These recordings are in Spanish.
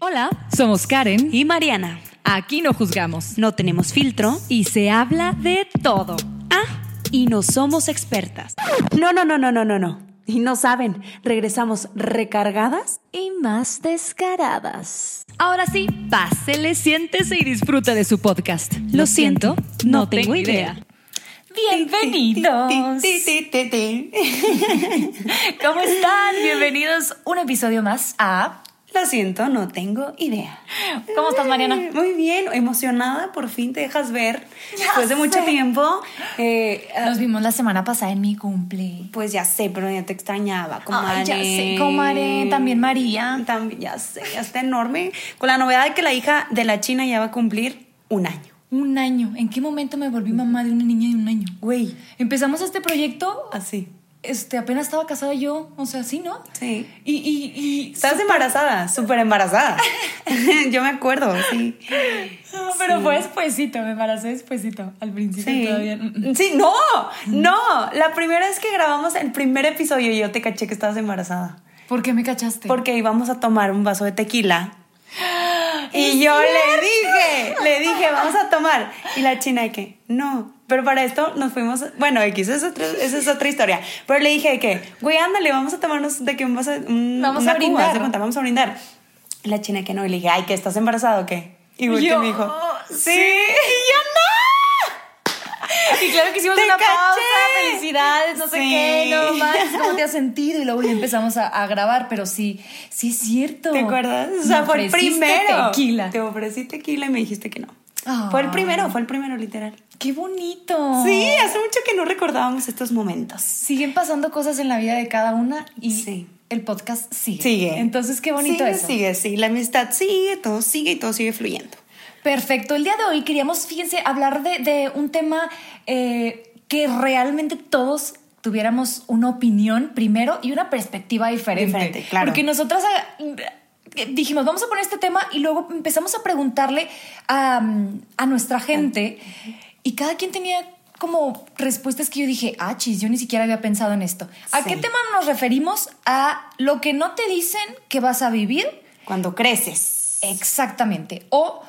Hola, somos Karen y Mariana. Aquí no juzgamos, No tenemos filtro y se habla de todo. Ah, y no somos expertas. No, no, no, no, no, no, no. Y no saben, regresamos recargadas Y más descaradas. Ahora sí, pásele, siéntese y disfruta de su podcast. Lo siento, no tengo idea. Bienvenidos. ¿Cómo están? Bienvenidos un episodio más a Lo siento, no tengo idea. ¿Cómo estás, Mariana? Muy bien, emocionada, por fin te dejas ver. Después de mucho tiempo. Eh, ah, Nos vimos la semana pasada en mi cumple. pues ya sé, pero ya te extrañaba, comadre. Ay, ya sé, comadre, también María. También, ya sé, ya está enorme. Con la novedad de que la hija de la China ya va a cumplir un año. Un año. ¿En qué momento me volví mamá de una niña de un año? Güey, Empezamos este proyecto, así. Este, apenas estaba casada yo, o sea, sí, ¿no? Sí. Y, y, y Estás embarazada, súper embarazada. Yo me acuerdo, sí. No, pero fue despuesito, me embaracé despuesito. Al principio Sí. todavía. mm, mm. Sí, no, no. La primera vez que grabamos el primer episodio yo te caché que estabas embarazada. ¿Por qué me cachaste? Porque íbamos a tomar un vaso de tequila. Y yo le dije, le dije, vamos a tomar. Y la china de que, no. Pero para esto nos fuimos, bueno, X, esa es otra, esa es otra historia. Pero le dije de que, güey, ándale, vamos a tomarnos de que un vaso, un, Vamos una a cuba, brindar. de cuenta, vamos a brindar. Y la china que no, y le dije, ay, que estás embarazada o qué. Y volteó y Yo, me dijo, sí. sí. Y yo, Y claro que hicimos una caché. pausa, felicidades, no sé Sí. qué, no más, ¿cómo te has sentido? Y luego ya empezamos a, a grabar, pero sí, sí es cierto. ¿Te acuerdas? O sea, Me fue el primero. tequila. Te ofrecí tequila y me dijiste que no. Ah. Fue el primero, fue el primero, literal. ¡Qué bonito! Sí, hace mucho que no recordábamos estos momentos. Siguen pasando cosas en la vida de cada una y Sí. el podcast sigue. Sigue. Entonces, qué bonito sigue, eso. Sigue, sí. La amistad sigue, todo sigue y todo sigue fluyendo. Perfecto. El día de hoy queríamos, fíjense, hablar de, de un tema eh, que realmente todos tuviéramos una opinión primero y una perspectiva diferente. Diferente, claro. Porque nosotras eh, dijimos, vamos a poner este tema y luego empezamos a preguntarle a, a nuestra gente y cada quien tenía como respuestas que yo dije, ah, chis, yo ni siquiera había pensado en esto. ¿A Sí. qué tema nos referimos? A lo que no te dicen que vas a vivir Cuando creces. Exactamente. O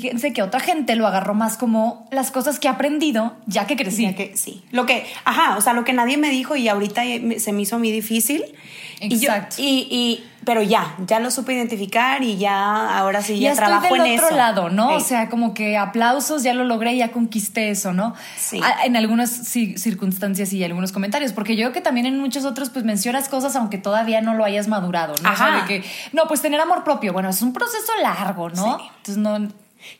fíjense que otra gente lo agarró más como las cosas que he aprendido ya que crecí. Ya que, sí. Lo que, ajá, o sea, lo que nadie me dijo y ahorita se me hizo a mí difícil. Y yo- Exacto. Y, y- pero ya, ya lo supe identificar y ya, ahora sí, ya, ya estoy trabajo del en otro eso. lado, ¿no? O sea, como que aplausos, ya lo logré, ya conquisté eso, ¿no? Sí. A- En algunas ci- circunstancias y algunos comentarios, porque yo creo que también en muchos otros, pues mencionas cosas aunque todavía no lo hayas madurado, ¿no? O sea, Ajá. de que, no, pues tener amor propio, bueno, es un proceso largo, ¿no? Sí. Entonces, no,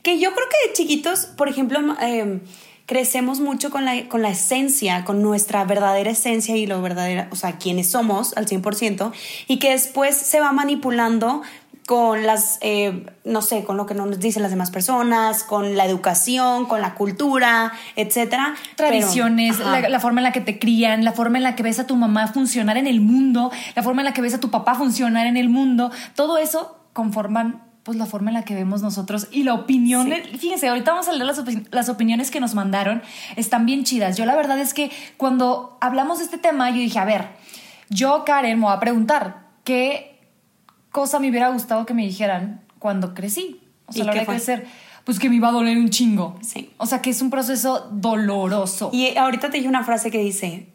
Que yo creo que de chiquitos, por ejemplo, eh, crecemos mucho con la, con la esencia, con nuestra verdadera esencia y lo verdadera, o sea, quienes somos al 100%, y que después se va manipulando con las, eh, no sé, con lo que nos dicen las demás personas, con la educación, con la cultura, etcétera. Tradiciones, la forma en la que te crían, la forma en la que ves a tu mamá funcionar en el mundo, la forma en la que ves a tu papá funcionar en el mundo, todo eso conforman pues la forma en la que vemos nosotros y la opinión. Sí. Fíjense, ahorita vamos a leer las, opi- las opiniones que nos mandaron, están bien chidas. Yo la verdad es que cuando hablamos de este tema, yo dije, a ver, yo Karen me voy a preguntar, ¿qué cosa me hubiera gustado que me dijeran cuando crecí? O sea, ¿Y a la hora de crecer, pues que me iba a doler un chingo. Sí. O sea, que es un proceso doloroso. Y ahorita te dije una frase que dice,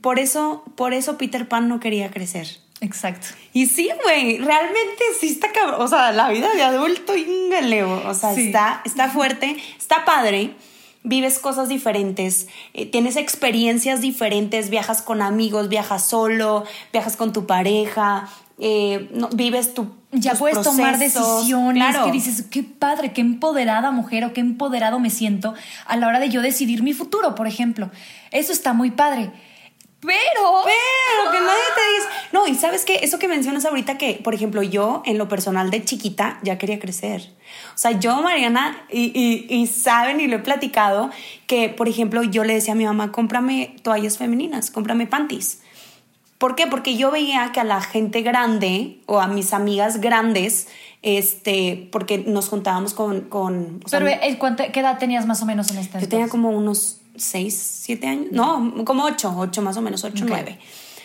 por eso, por eso Peter Pan no quería crecer. Exacto. Y sí, güey, realmente sí está cabrón. O sea, la vida de adulto, íngale, o sea, Sí. está, está fuerte, está padre. Vives cosas diferentes, eh, tienes experiencias diferentes, viajas con amigos, viajas solo, viajas con tu pareja, eh, no- vives tu. Ya tus puedes tomar decisiones Claro. que dices, qué padre, qué empoderada mujer o qué empoderado me siento a la hora de yo decidir mi futuro, por ejemplo. Eso está muy padre. Pero. Pero que nadie te dice. No, y sabes qué, eso que mencionas ahorita que, por ejemplo, yo en lo personal de chiquita ya quería crecer. O sea, yo, Mariana, y, y, y saben y lo he platicado, que, por ejemplo, yo le decía a mi mamá, cómprame toallas femeninas, cómprame panties. ¿Por qué? Porque yo veía que a la gente grande o a mis amigas grandes, este, porque nos juntábamos con... con o sea, Pero, ¿el cuánto- ¿qué edad tenías más o menos en este yo tenía como unos 6, 7 años. No, como 8, 8 más o menos, 8, Ok. 9.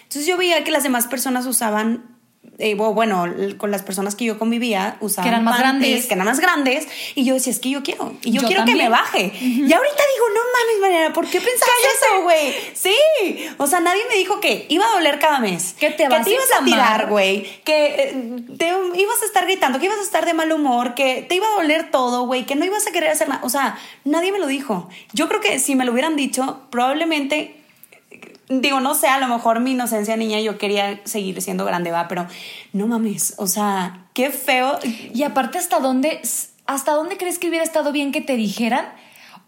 Entonces yo veía que las demás personas usaban, eh, bueno, con las personas que yo convivía, usaban Que eran más panties, grandes. Que eran más grandes. Y yo decía, es que yo quiero. Y yo, Yo quiero que me baje. Y ahorita digo, no mames, Mariana, ¿por qué pensabas eso, güey? Sí. O sea, nadie me dijo que iba a doler cada mes. Que te vas a ibas a tirar, güey. Que eh, te ibas a estar gritando, que ibas a estar de mal humor, que te iba a doler todo, güey, que no ibas a querer hacer nada. O sea, nadie me lo dijo. Yo creo que si me lo hubieran dicho, probablemente digo, no sé, a lo mejor mi inocencia niña yo quería seguir siendo grande, va, pero no mames, o sea, qué feo. Y aparte, ¿hasta dónde, ¿hasta dónde crees que hubiera estado bien que te dijeran?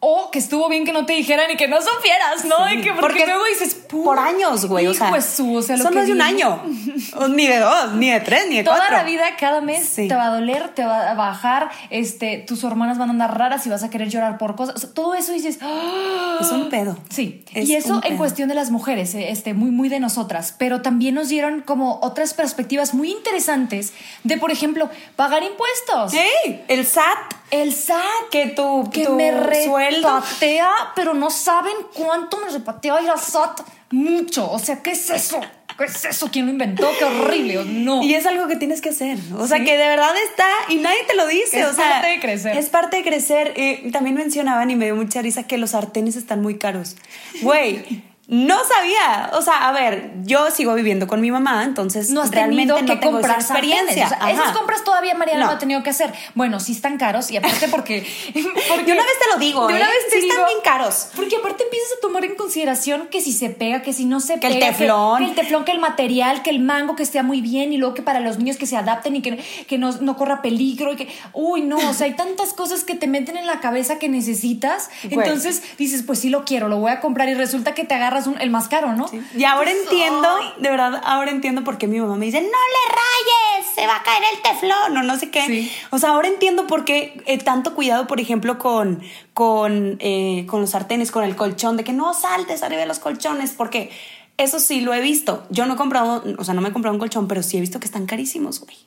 O que estuvo bien que no te dijeran y que no supieras, ¿no? Sí, Y que porque, porque luego dices, "Pu- por años, güey, o sea, su, o sea, lo eso que no es de un viene". año, ni de dos, ni de tres, ni de Toda cuatro. la vida, cada mes Sí. te va a doler, te va a bajar, este, tus hormonas van a andar raras y vas a querer llorar por cosas. O sea, todo eso dices, "Ah". Es un pedo. Sí, Es y eso en cuestión de las mujeres, eh, este, muy, muy de nosotras, pero también nos dieron como otras perspectivas muy interesantes de, por ejemplo, pagar impuestos. Sí, el SAT, El SAT, que tu, que tu me repatea, pero no saben cuánto me repatea ir a SAT. Mucho. O sea, ¿qué es eso? ¿Qué es eso? ¿Quién lo inventó? Qué horrible. No. Y es algo que tienes que hacer. O sea, Sí. que de verdad está y nadie te lo dice. Es o sea, parte de crecer. Es parte de crecer. Eh, también mencionaban y me dio mucha risa que los sartenes están muy caros. Güey. No sabía, o sea, a ver, yo sigo viviendo con mi mamá, entonces no has realmente tenido no que tengo esa comprar experiencia. O sea, Ajá. esas compras todavía Mariana no. No. ha tenido que hacer. Bueno, sí están caros y aparte porque... porque De una vez te lo digo, de una ¿eh? vez te Sí están bien caros. Porque aparte empiezas a tomar en consideración que si se pega, que si no se Que el pega. teflón. Que, el teflón, que el material, que el mango que esté muy bien y luego que para los niños que se adapten y que, que no, no corra peligro y que... Uy, no, o sea, hay tantas cosas que te meten en la cabeza que necesitas. Entonces dices, pues sí lo quiero, lo voy a comprar y resulta que te agarras un- el más caro, ¿no? Y ahora entiendo, de verdad, ahora entiendo por qué mi mamá me dice, no le rayes, se va a caer el teflón o no sé qué. Sí. O sea, ahora entiendo por qué eh, tanto cuidado, por ejemplo, con, con, eh, con los sartenes, con el colchón, de que no saltes arriba de los colchones, porque eso sí lo he visto. Yo no he comprado, o sea, no me he comprado un colchón, pero sí he visto que están carísimos, güey.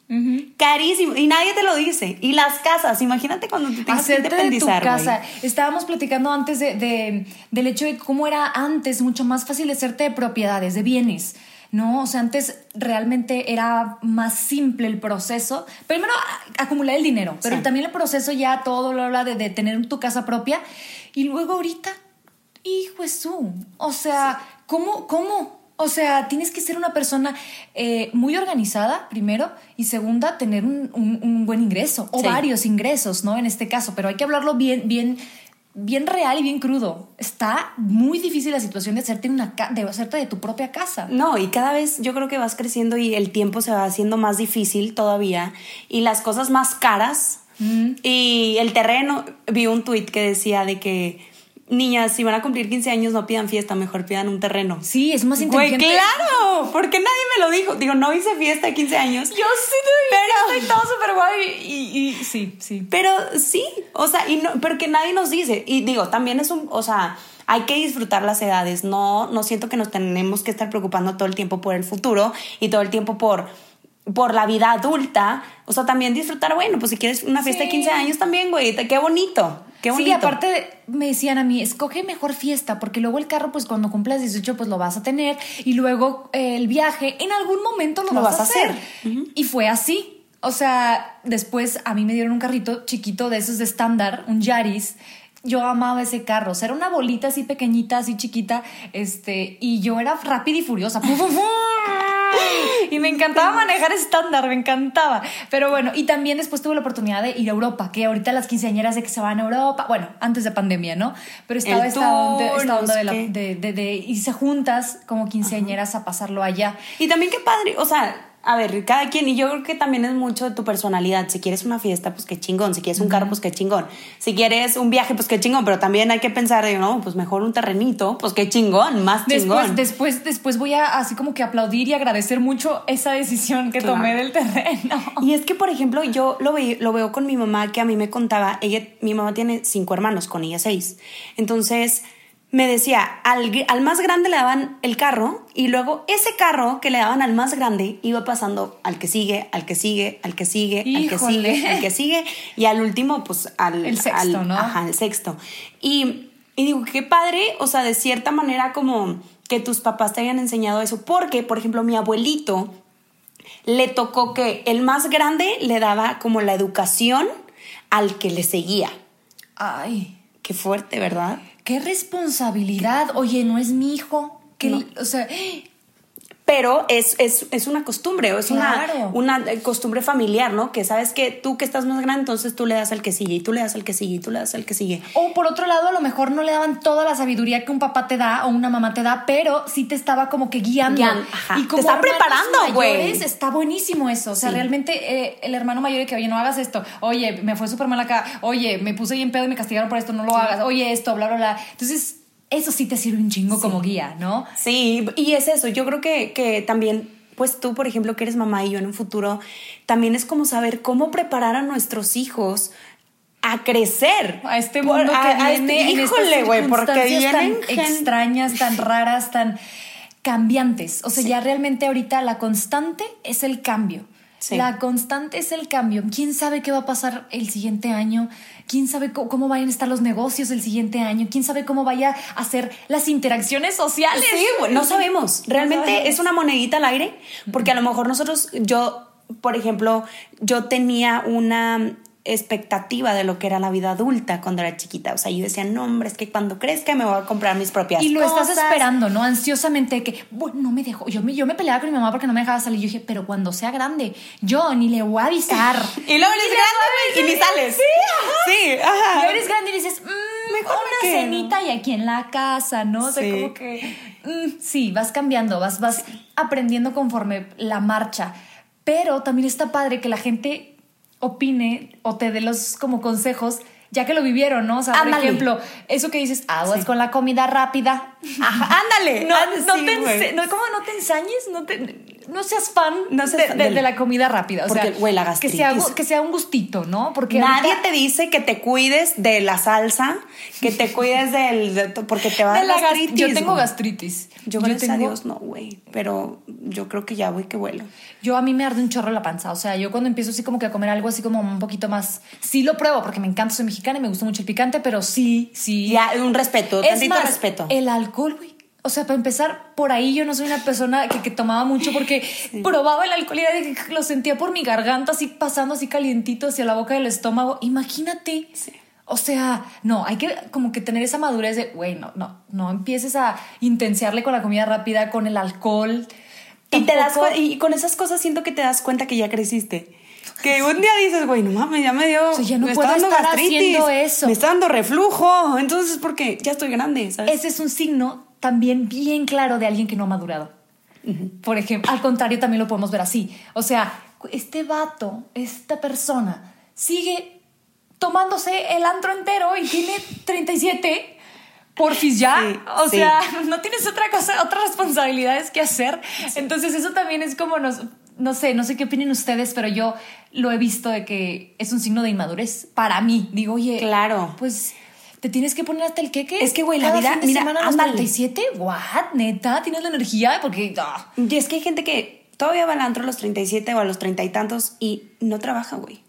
Carísimos. Y nadie te lo dice. Y las casas, imagínate cuando te tienes que hacerte de tu casa. Estábamos platicando antes de, de- del hecho de cómo era antes mucho más fácil hacerte de propiedades, de bienes. No, o sea, antes realmente era más simple el proceso. Primero, acumular el dinero, pero Sí. también el proceso ya todo lo habla de, de tener tu casa propia. Y luego ahorita, hijo de su, o sea, ¿cómo, cómo? O sea, tienes que ser una persona eh, muy organizada, primero, y segunda, tener un, un- un buen ingreso, o Sí. varios ingresos, ¿no? En este caso, pero hay que hablarlo bien, bien, bien real y bien crudo. Está muy difícil la situación de hacerte, una de, hacerte de tu propia casa. No, y cada vez yo creo que vas creciendo y el tiempo se va haciendo más difícil todavía y las cosas más caras y el terreno, vi un tuit que decía de que niñas, si van a cumplir 15 años no pidan fiesta, mejor pidan un terreno. Sí, es más Güey, inteligente. claro, porque nadie me lo dijo. Digo, no hice fiesta de 15 años. Yo sí te Pero- estoy todo súper guay y, sí, sí. Pero sí, o sea, y no, pero que nadie nos dice. Y digo, también es un, o sea, hay que disfrutar las edades. No, no siento que nos tenemos que estar preocupando todo el tiempo por el futuro y todo el tiempo por, por la vida adulta. O sea, también disfrutar, bueno, pues si quieres una fiesta Sí. de 15 años también, güey, qué bonito, qué bonito. Sí, aparte me decían a mí, escoge mejor fiesta, porque luego el carro, pues cuando cumplas 18, pues lo vas a tener, y luego eh, el viaje, en algún momento lo, Lo vas, vas a hacer. hacer. Y fue así. O sea, después a mí me dieron un carrito chiquito de esos de estándar, un Yaris. Yo amaba ese carro, o sea, era una bolita así pequeñita, así chiquita, este, y yo era rápida y furiosa. ¡Pum, pum, pum! Y me encantaba manejar estándar, me encantaba. Pero bueno, y también después tuve la oportunidad de ir a Europa, que ahorita las quinceañeras de que se van a Europa, bueno, antes de pandemia, ¿no? Pero estaba esta onda, esta de, la- qué. de, de- de irse juntas como quinceañeras a pasarlo allá. Y también qué padre, o sea, a ver, cada quien, y yo creo que también es mucho de tu personalidad. Si quieres una fiesta, pues qué chingón. Si quieres un carro, pues qué chingón. Si quieres un viaje, pues qué chingón. Pero también hay que pensar no, pues mejor un terrenito, pues qué chingón, más chingón. Después, después, después voy a así como que aplaudir y agradecer mucho esa decisión que tomé del terreno. Y es que, por ejemplo, yo lo, lo veo con mi mamá, que a mí me contaba, ella, mi mamá tiene cinco hermanos, con ella seis. Entonces, me decía, al, al, más grande le daban el carro y luego ese carro que le daban al más grande iba pasando al que sigue, al que sigue, al que sigue, al que sigue, al que sigue y al último pues al... El sexto, ¿no? Ajá, el sexto. Y, y digo, qué padre, o sea, de cierta manera como que tus papás te hayan enseñado eso, porque, por ejemplo, mi abuelito le tocó que el más grande le daba como la educación al que le seguía. Ay. Qué fuerte, ¿verdad? Qué responsabilidad. Oye, no es mi hijo. Que, O sea, pero es, es, es, una costumbre o es una, una costumbre familiar, ¿no? Que sabes que tú que estás más grande, entonces tú le das al que sigue y tú le das al que sigue y tú le das al que sigue. O por otro lado, a lo mejor no le daban toda la sabiduría que un papá te da o una mamá te da, pero sí te estaba como que guiando. Y como te está preparando, güey. Está buenísimo eso. O sea, realmente eh, el hermano mayor de que, oye, no hagas esto. Oye, me fue súper mal acá. Oye, me puse bien pedo y me castigaron por esto, no lo hagas. Oye, esto, bla, bla, bla. Entonces eso sí te sirve un chingo como guía, ¿no? Sí, y es eso, yo creo que, que también pues tú, por ejemplo, que eres mamá y yo en un futuro, también es como saber cómo preparar a nuestros hijos a crecer. A este mundo que a, viene este, híjole, güey, porque vienen tan extrañas, tan raras, tan cambiantes. O sea, ya realmente ahorita la constante es el cambio. La constante es el cambio. ¿Quién sabe qué va a pasar el siguiente año? ¿Quién sabe cómo, vayan a estar los negocios el siguiente año? ¿Quién sabe cómo vaya a ser las interacciones sociales? Sí, no sabemos. Realmente es una monedita al aire, porque a lo mejor nosotros, yo, por ejemplo, yo tenía una expectativa de lo que era la vida adulta cuando era chiquita. O sea, yo decía, no, hombre, es que cuando crezca me voy a comprar mis propias cosas. Y lo estás esperando, ¿no? Ansiosamente que, bueno, no me dejó. Yo me, yo me peleaba con mi mamá porque no me dejaba salir. Yo dije, pero cuando sea grande, yo ni le voy a avisar. y luego eres grande y ni sales. Sí, ajá. Sí, ajá. Y eres grande y dices, mmm, mejor una cenita y aquí en la casa, ¿no? O sea, como que, mm, sí, vas cambiando, vas, vas aprendiendo conforme la marcha. Pero también está padre que la gente opine o te dé los como consejos ya que lo vivieron, ¿no? O sea, por ejemplo, eso que dices, aguas con la comida rápida. Ándale. No, no, te no, ¿Cómo no te ensañes? No, te, no seas fan de, la comida rápida. O sea, güey, la gastritis. Que sea, que sea un gustito, ¿no? Porque Nadie te dice que te cuides de la salsa, que te cuides del... porque te va a dar gastritis. Yo tengo gastritis. Yo, gracias a Dios, no, güey. Pero yo creo que ya voy que vuelo. Yo a mí me arde un chorro la panza. O sea, yo cuando empiezo así como que a comer algo así como un poquito más... Sí lo pruebo porque me encanta, soy mexicana y me gusta mucho el picante, pero sí, sí. Ya, un respeto, es más, respeto. El alcohol, güey. O sea, para empezar, por ahí yo no soy una persona que, tomaba mucho porque probaba el alcohol y lo sentía por mi garganta, así pasando así calientito hacia la boca del estómago. Imagínate. O sea, no, hay que como que tener esa madurez de, güey, no, no, no empieces a intensiarle con la comida rápida, con el alcohol. Y, te das, y con esas cosas siento que te das cuenta que ya creciste. Que un día dices, güey, no mames, ya me dio. ya no me puedo está dando gastritis, eso. Me está dando reflujo. Entonces, porque ya estoy grande, ¿sabes? Ese es un signo también bien claro de alguien que no ha madurado. Por ejemplo, al contrario, también lo podemos ver así. O sea, este vato, esta persona, sigue tomándose el antro entero y tiene 37, porfis ya. o sea, no tienes otra cosa, otras responsabilidades que hacer. Entonces eso también es como nos, no sé, no sé qué opinen ustedes, pero yo lo he visto de que es un signo de inmadurez para mí. Digo, oye, claro. Pues te tienes que poner hasta el queque. Es que, güey, la vida. Semana a los 37, what? Neta, tienes la energía porque. Ah. Y es que hay gente que todavía va al antro a los 37 o a los 30 y tantos y no trabaja, güey.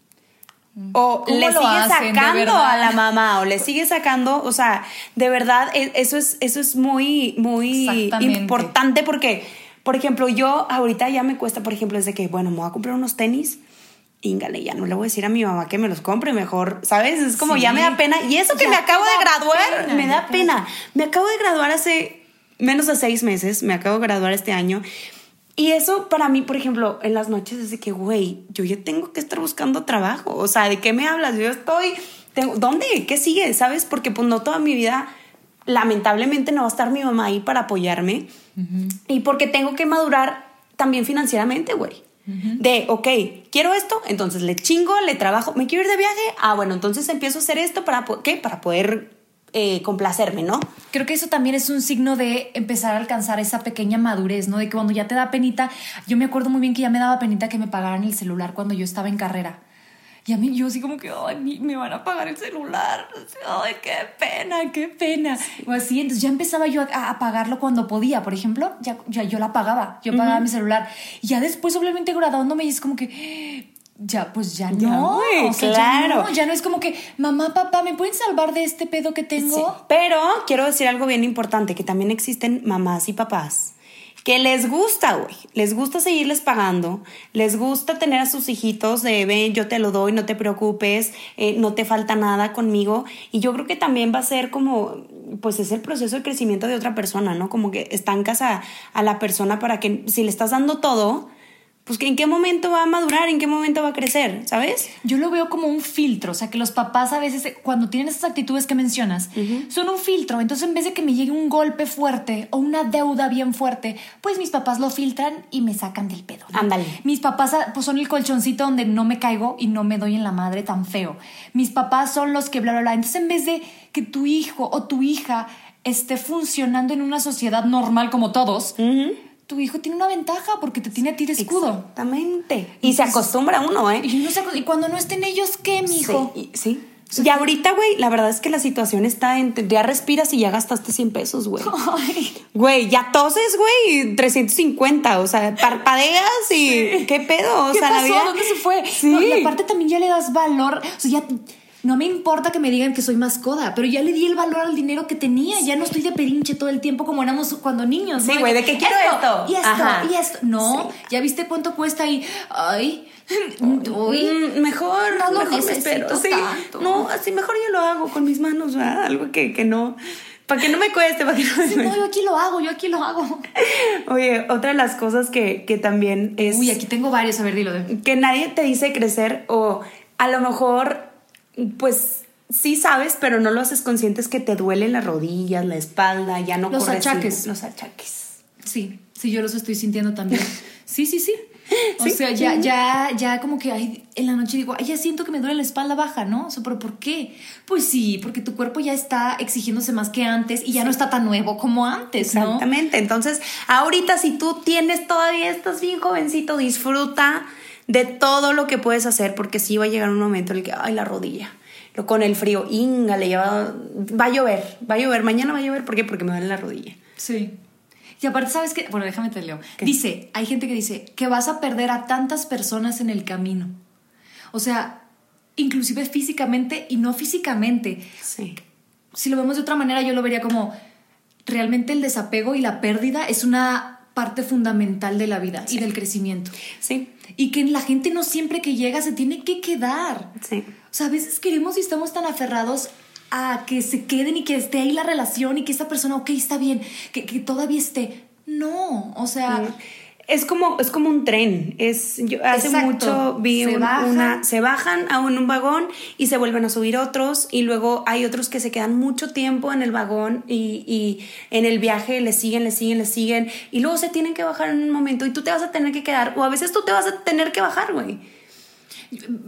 O le sigue sacando a la mamá, o le sigue sacando, o sea, de verdad, e, eso es, eso es muy, muy importante porque, por ejemplo, yo ahorita ya me cuesta, por ejemplo, desde que, bueno, me voy a comprar unos tenis, íngale, ya no le voy a decir a mi mamá que me los compre mejor, ¿sabes? Es como ya me da pena. Y eso que me acabo de graduar, me da pena. Me acabo de graduar hace menos de seis meses, me acabo de graduar este año. Y eso para mí, por ejemplo, en las noches es de que, güey, yo ya tengo que estar buscando trabajo. O sea, ¿de qué me hablas? Yo estoy, tengo, ¿dónde? ¿Qué sigue? ¿Sabes? Porque pues no toda mi vida, lamentablemente no va a estar mi mamá ahí para apoyarme. Y porque tengo que madurar también financieramente, güey. De, ok, quiero esto, entonces le chingo, le trabajo, me quiero ir de viaje, ah, bueno, entonces empiezo a hacer esto para, ¿qué? Para poder eh, complacerme, ¿no? Creo que eso también es un signo de empezar a alcanzar esa pequeña madurez, ¿no? De que cuando ya te da penita, yo me acuerdo muy bien que ya me daba penita que me pagaran el celular cuando yo estaba en carrera. Y a mí yo así como que, ay, me van a pagar el celular. Ay, qué pena, qué pena. O así, entonces ya empezaba yo a, pagarlo cuando podía, por ejemplo, ya, ya yo la pagaba, yo pagaba mi celular. Y ya después, obviamente, graduándome, y es como que, ya, pues ya no. claro. Ya no, es como que, mamá, papá, ¿me pueden salvar de este pedo que tengo? Pero quiero decir algo bien importante, que también existen mamás y papás que les gusta, güey, les gusta seguirles pagando, les gusta tener a sus hijitos de, ven, yo te lo doy, no te preocupes, eh, no te falta nada conmigo. Y yo creo que también va a ser como, pues es el proceso de crecimiento de otra persona, ¿no? Como que estancas a, a la persona para que si le estás dando todo, pues en qué momento va a madurar, en qué momento va a crecer, ¿sabes? Yo lo veo como un filtro, o sea, que los papás a veces cuando tienen esas actitudes que mencionas, son un filtro, entonces en vez de que me llegue un golpe fuerte o una deuda bien fuerte, pues mis papás lo filtran y me sacan del pedo. Ándale. Mis papás ah, pues, son el colchoncito donde no me caigo y no me doy en la madre tan feo. Mis papás son los que bla, bla, bla. Entonces en vez de que tu hijo o tu hija esté funcionando en una sociedad normal como todos, tu hijo tiene una ventaja porque te tiene a ti de escudo. Exactamente. Y se acostumbra uno, ¿eh? Y, y cuando no estén ellos, ¿qué, mijo? Sí. sí. Y ahorita, güey, la verdad es que la situación está en. Ya respiras y ya gastaste 100 pesos, güey. Güey, ya toses, güey, 350. O sea, parpadeas y. ¿Qué pedo? O ¿Qué sea, pasó? la vida. ¿Dónde se fue? Sí. y aparte también ya le das valor. O sea, ya no me importa que me digan que soy más coda, pero ya le di el valor al dinero que tenía. Ya no estoy de perinche todo el tiempo como éramos cuando niños. Sí, güey, ¿de qué quiero esto? Y esto, y esto. No, ya viste cuánto cuesta y. Ay. Mm, mejor no lo necesito sí, no así mejor yo lo hago con mis manos ¿verdad? algo que, que no para que no me cueste, para que no me sí, No, yo aquí lo hago, yo aquí lo hago. Oye, otra de las cosas que, que también es... Uy, aquí tengo varios, a ver, dilo. Que nadie te dice crecer o a lo mejor pues sí sabes, pero no lo haces conscientes que te duelen las rodillas, la espalda, ya no los achaques. Los achaques. Sí, sí, yo los estoy sintiendo también. Sí, sí, sí. O sea, ya, ya, ya como que en la noche digo, ay, ya siento que me duele la espalda baja, ¿no? O sea, pero ¿por qué? Pues sí, porque tu cuerpo ya está exigiéndose más que antes y ya no está tan nuevo como antes, ¿no? Exactamente. Entonces, ahorita si tú tienes todavía, estás bien jovencito, disfruta de todo lo que puedes hacer, porque sí va a llegar un momento en el que, ay, la rodilla, lo, con el frío, íngale, va, va a llover, va a llover, mañana va a llover, ¿por qué? Porque me duele la rodilla. Sí. Y aparte, ¿sabes qué? Bueno, déjame te leo. Dice, hay gente que dice que vas a perder a tantas personas en el camino. O sea, inclusive físicamente y no físicamente. Sí. Si lo vemos de otra manera, yo lo vería como realmente el desapego y la pérdida es una parte fundamental de la vida y del crecimiento. Sí y que la gente no siempre que llega se tiene que quedar. Sí. O sea, a veces queremos y estamos tan aferrados a que se queden y que esté ahí la relación y que esta persona, ok, está bien, que, que todavía esté. No, o sea... es como, es como un tren. Es, yo hace mucho vi se una, se bajan a un, vagón y se vuelven a subir otros y luego hay otros que se quedan mucho tiempo en el vagón y, y en el viaje le siguen, le siguen, le siguen y luego se tienen que bajar en un momento y tú te vas a tener que quedar o a veces tú te vas a tener que bajar, güey.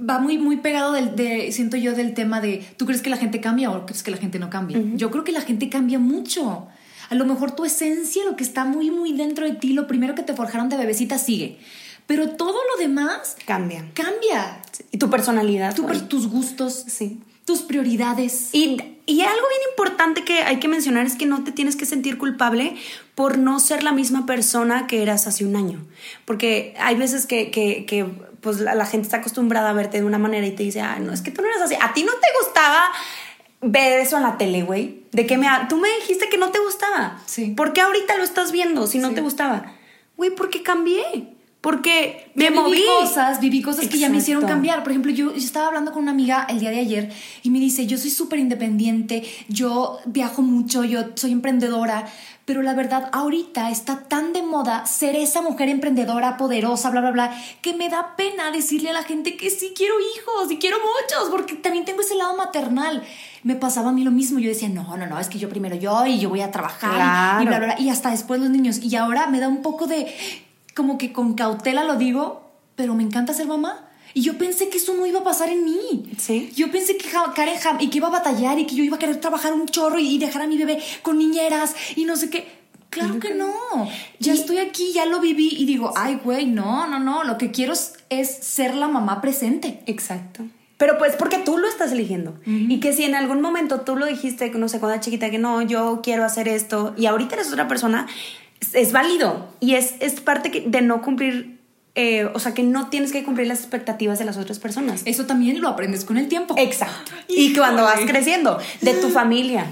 Va muy, muy pegado del, de, siento yo, del tema de, ¿tú crees que la gente cambia o crees que la gente no cambia? Yo creo que la gente cambia mucho. A lo mejor tu esencia, lo que está muy, muy dentro de ti, lo primero que te forjaron de bebecita sigue. Pero todo lo demás cambia. Cambia. Y tu personalidad. tus gustos. Sí. Tus prioridades. Y, y algo bien importante que hay que mencionar es que no te tienes que sentir culpable por no ser la misma persona que eras hace un año. Porque hay veces que, que, que pues la, la, gente está acostumbrada a verte de una manera y te dice, ah, no, es que tú no eras así. A ti no te gustaba ver eso en la tele, güey. De que me... Tú me dijiste que no te gustaba. Sí. ¿Por qué ahorita lo estás viendo si no te gustaba? Güey, porque cambié. Porque me viví moví. cosas, viví cosas que ya me hicieron cambiar. Por ejemplo, yo, yo, estaba hablando con una amiga el día de ayer y me dice, yo soy súper independiente, yo viajo mucho, yo soy emprendedora, pero la verdad ahorita está tan de moda ser esa mujer emprendedora, poderosa, bla, bla, bla, que me da pena decirle a la gente que sí quiero hijos y quiero muchos, porque también tengo ese lado maternal me pasaba a mí lo mismo. Yo decía, no, no, no, es que yo primero yo y yo voy a trabajar y, bla, Y hasta después los niños. Y ahora me da un poco de, como que con cautela lo digo, pero me encanta ser mamá. Y yo pensé que eso no iba a pasar en mí. Sí. Yo pensé que Karen y que iba a batallar y que yo iba a querer trabajar un chorro y, dejar a mi bebé con niñeras y no sé qué. Claro que no. Ya Y- estoy aquí, ya lo viví y digo, ay, güey, no, no, no. Lo que quiero es ser la mamá presente. Exacto. Pero pues porque tú lo estás eligiendo. Y que si en algún momento tú lo dijiste, no sé, cuando era chiquita, que no, yo quiero hacer esto, y ahorita eres otra persona, es, es válido. Y es, es parte que- de no cumplir, eh, o sea, que no tienes que cumplir las expectativas de las otras personas. Eso también lo aprendes con el tiempo. Exacto. Y cuando vas creciendo, de tu familia,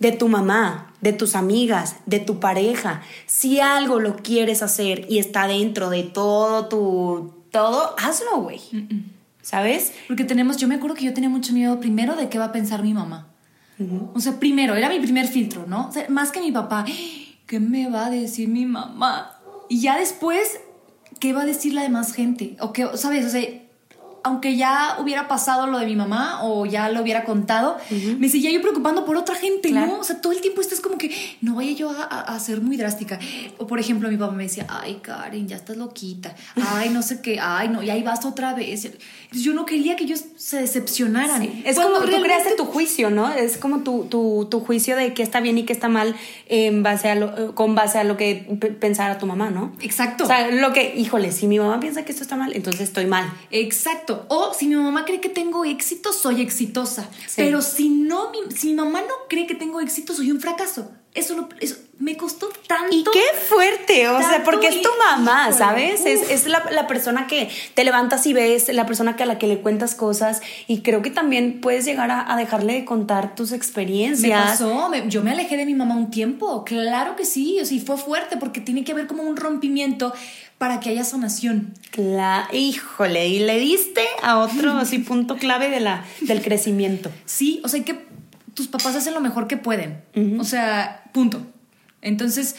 de tu mamá, de tus amigas, de tu pareja, si algo lo quieres hacer y está dentro de todo tu todo, hazlo, güey. ¿Sabes? Porque tenemos, yo me acuerdo que yo tenía mucho miedo primero de qué va a pensar mi mamá. O sea, primero, era mi primer filtro, ¿no? O sea, más que mi papá, ¿qué me va a decir mi mamá? Y ya después, ¿qué va a decir la demás gente? O qué, ¿sabes? O sea, aunque ya hubiera pasado lo de mi mamá o ya lo hubiera contado, me seguía yo preocupando por otra gente, Claro. ¿no? O sea, todo el tiempo estás como que no vaya yo a, a- a ser muy drástica. O por ejemplo, mi papá me decía, ay, Karen, ya estás loquita. Ay, no sé qué, ay, no, y ahí vas otra vez. Yo no quería que ellos se decepcionaran. Es Cuando como tú creaste tu juicio, ¿no? Es como tu, tu, tu juicio de qué está bien y qué está mal en base a lo, con base a lo que pensara tu mamá, ¿no? Exacto. O sea, lo que, híjole, si mi mamá piensa que esto está mal, entonces estoy mal. Exacto. O si mi mamá cree que tengo éxito, soy exitosa. Sí. Pero si no, mi- si mi mamá no cree que tengo éxito, soy un fracaso. Eso, lo- eso me costó tanto. Y qué fuerte, o sea, porque es tu y- mamá, híjole, ¿sabes? Es, uf. es la, la persona que te levantas y ves, la persona que a la que le cuentas cosas y creo que también puedes llegar a, a dejarle de contar tus Me experiencias. pasó, me- yo me alejé de mi mamá un tiempo, claro que sí, o sea, y fue fuerte porque tiene que haber como un rompimiento para que haya sanación. Cla- híjole, y le diste a otro así punto clave de la, del crecimiento. Sí, o sea, hay que tus papás hacen lo mejor que pueden. O sea, punto. Entonces,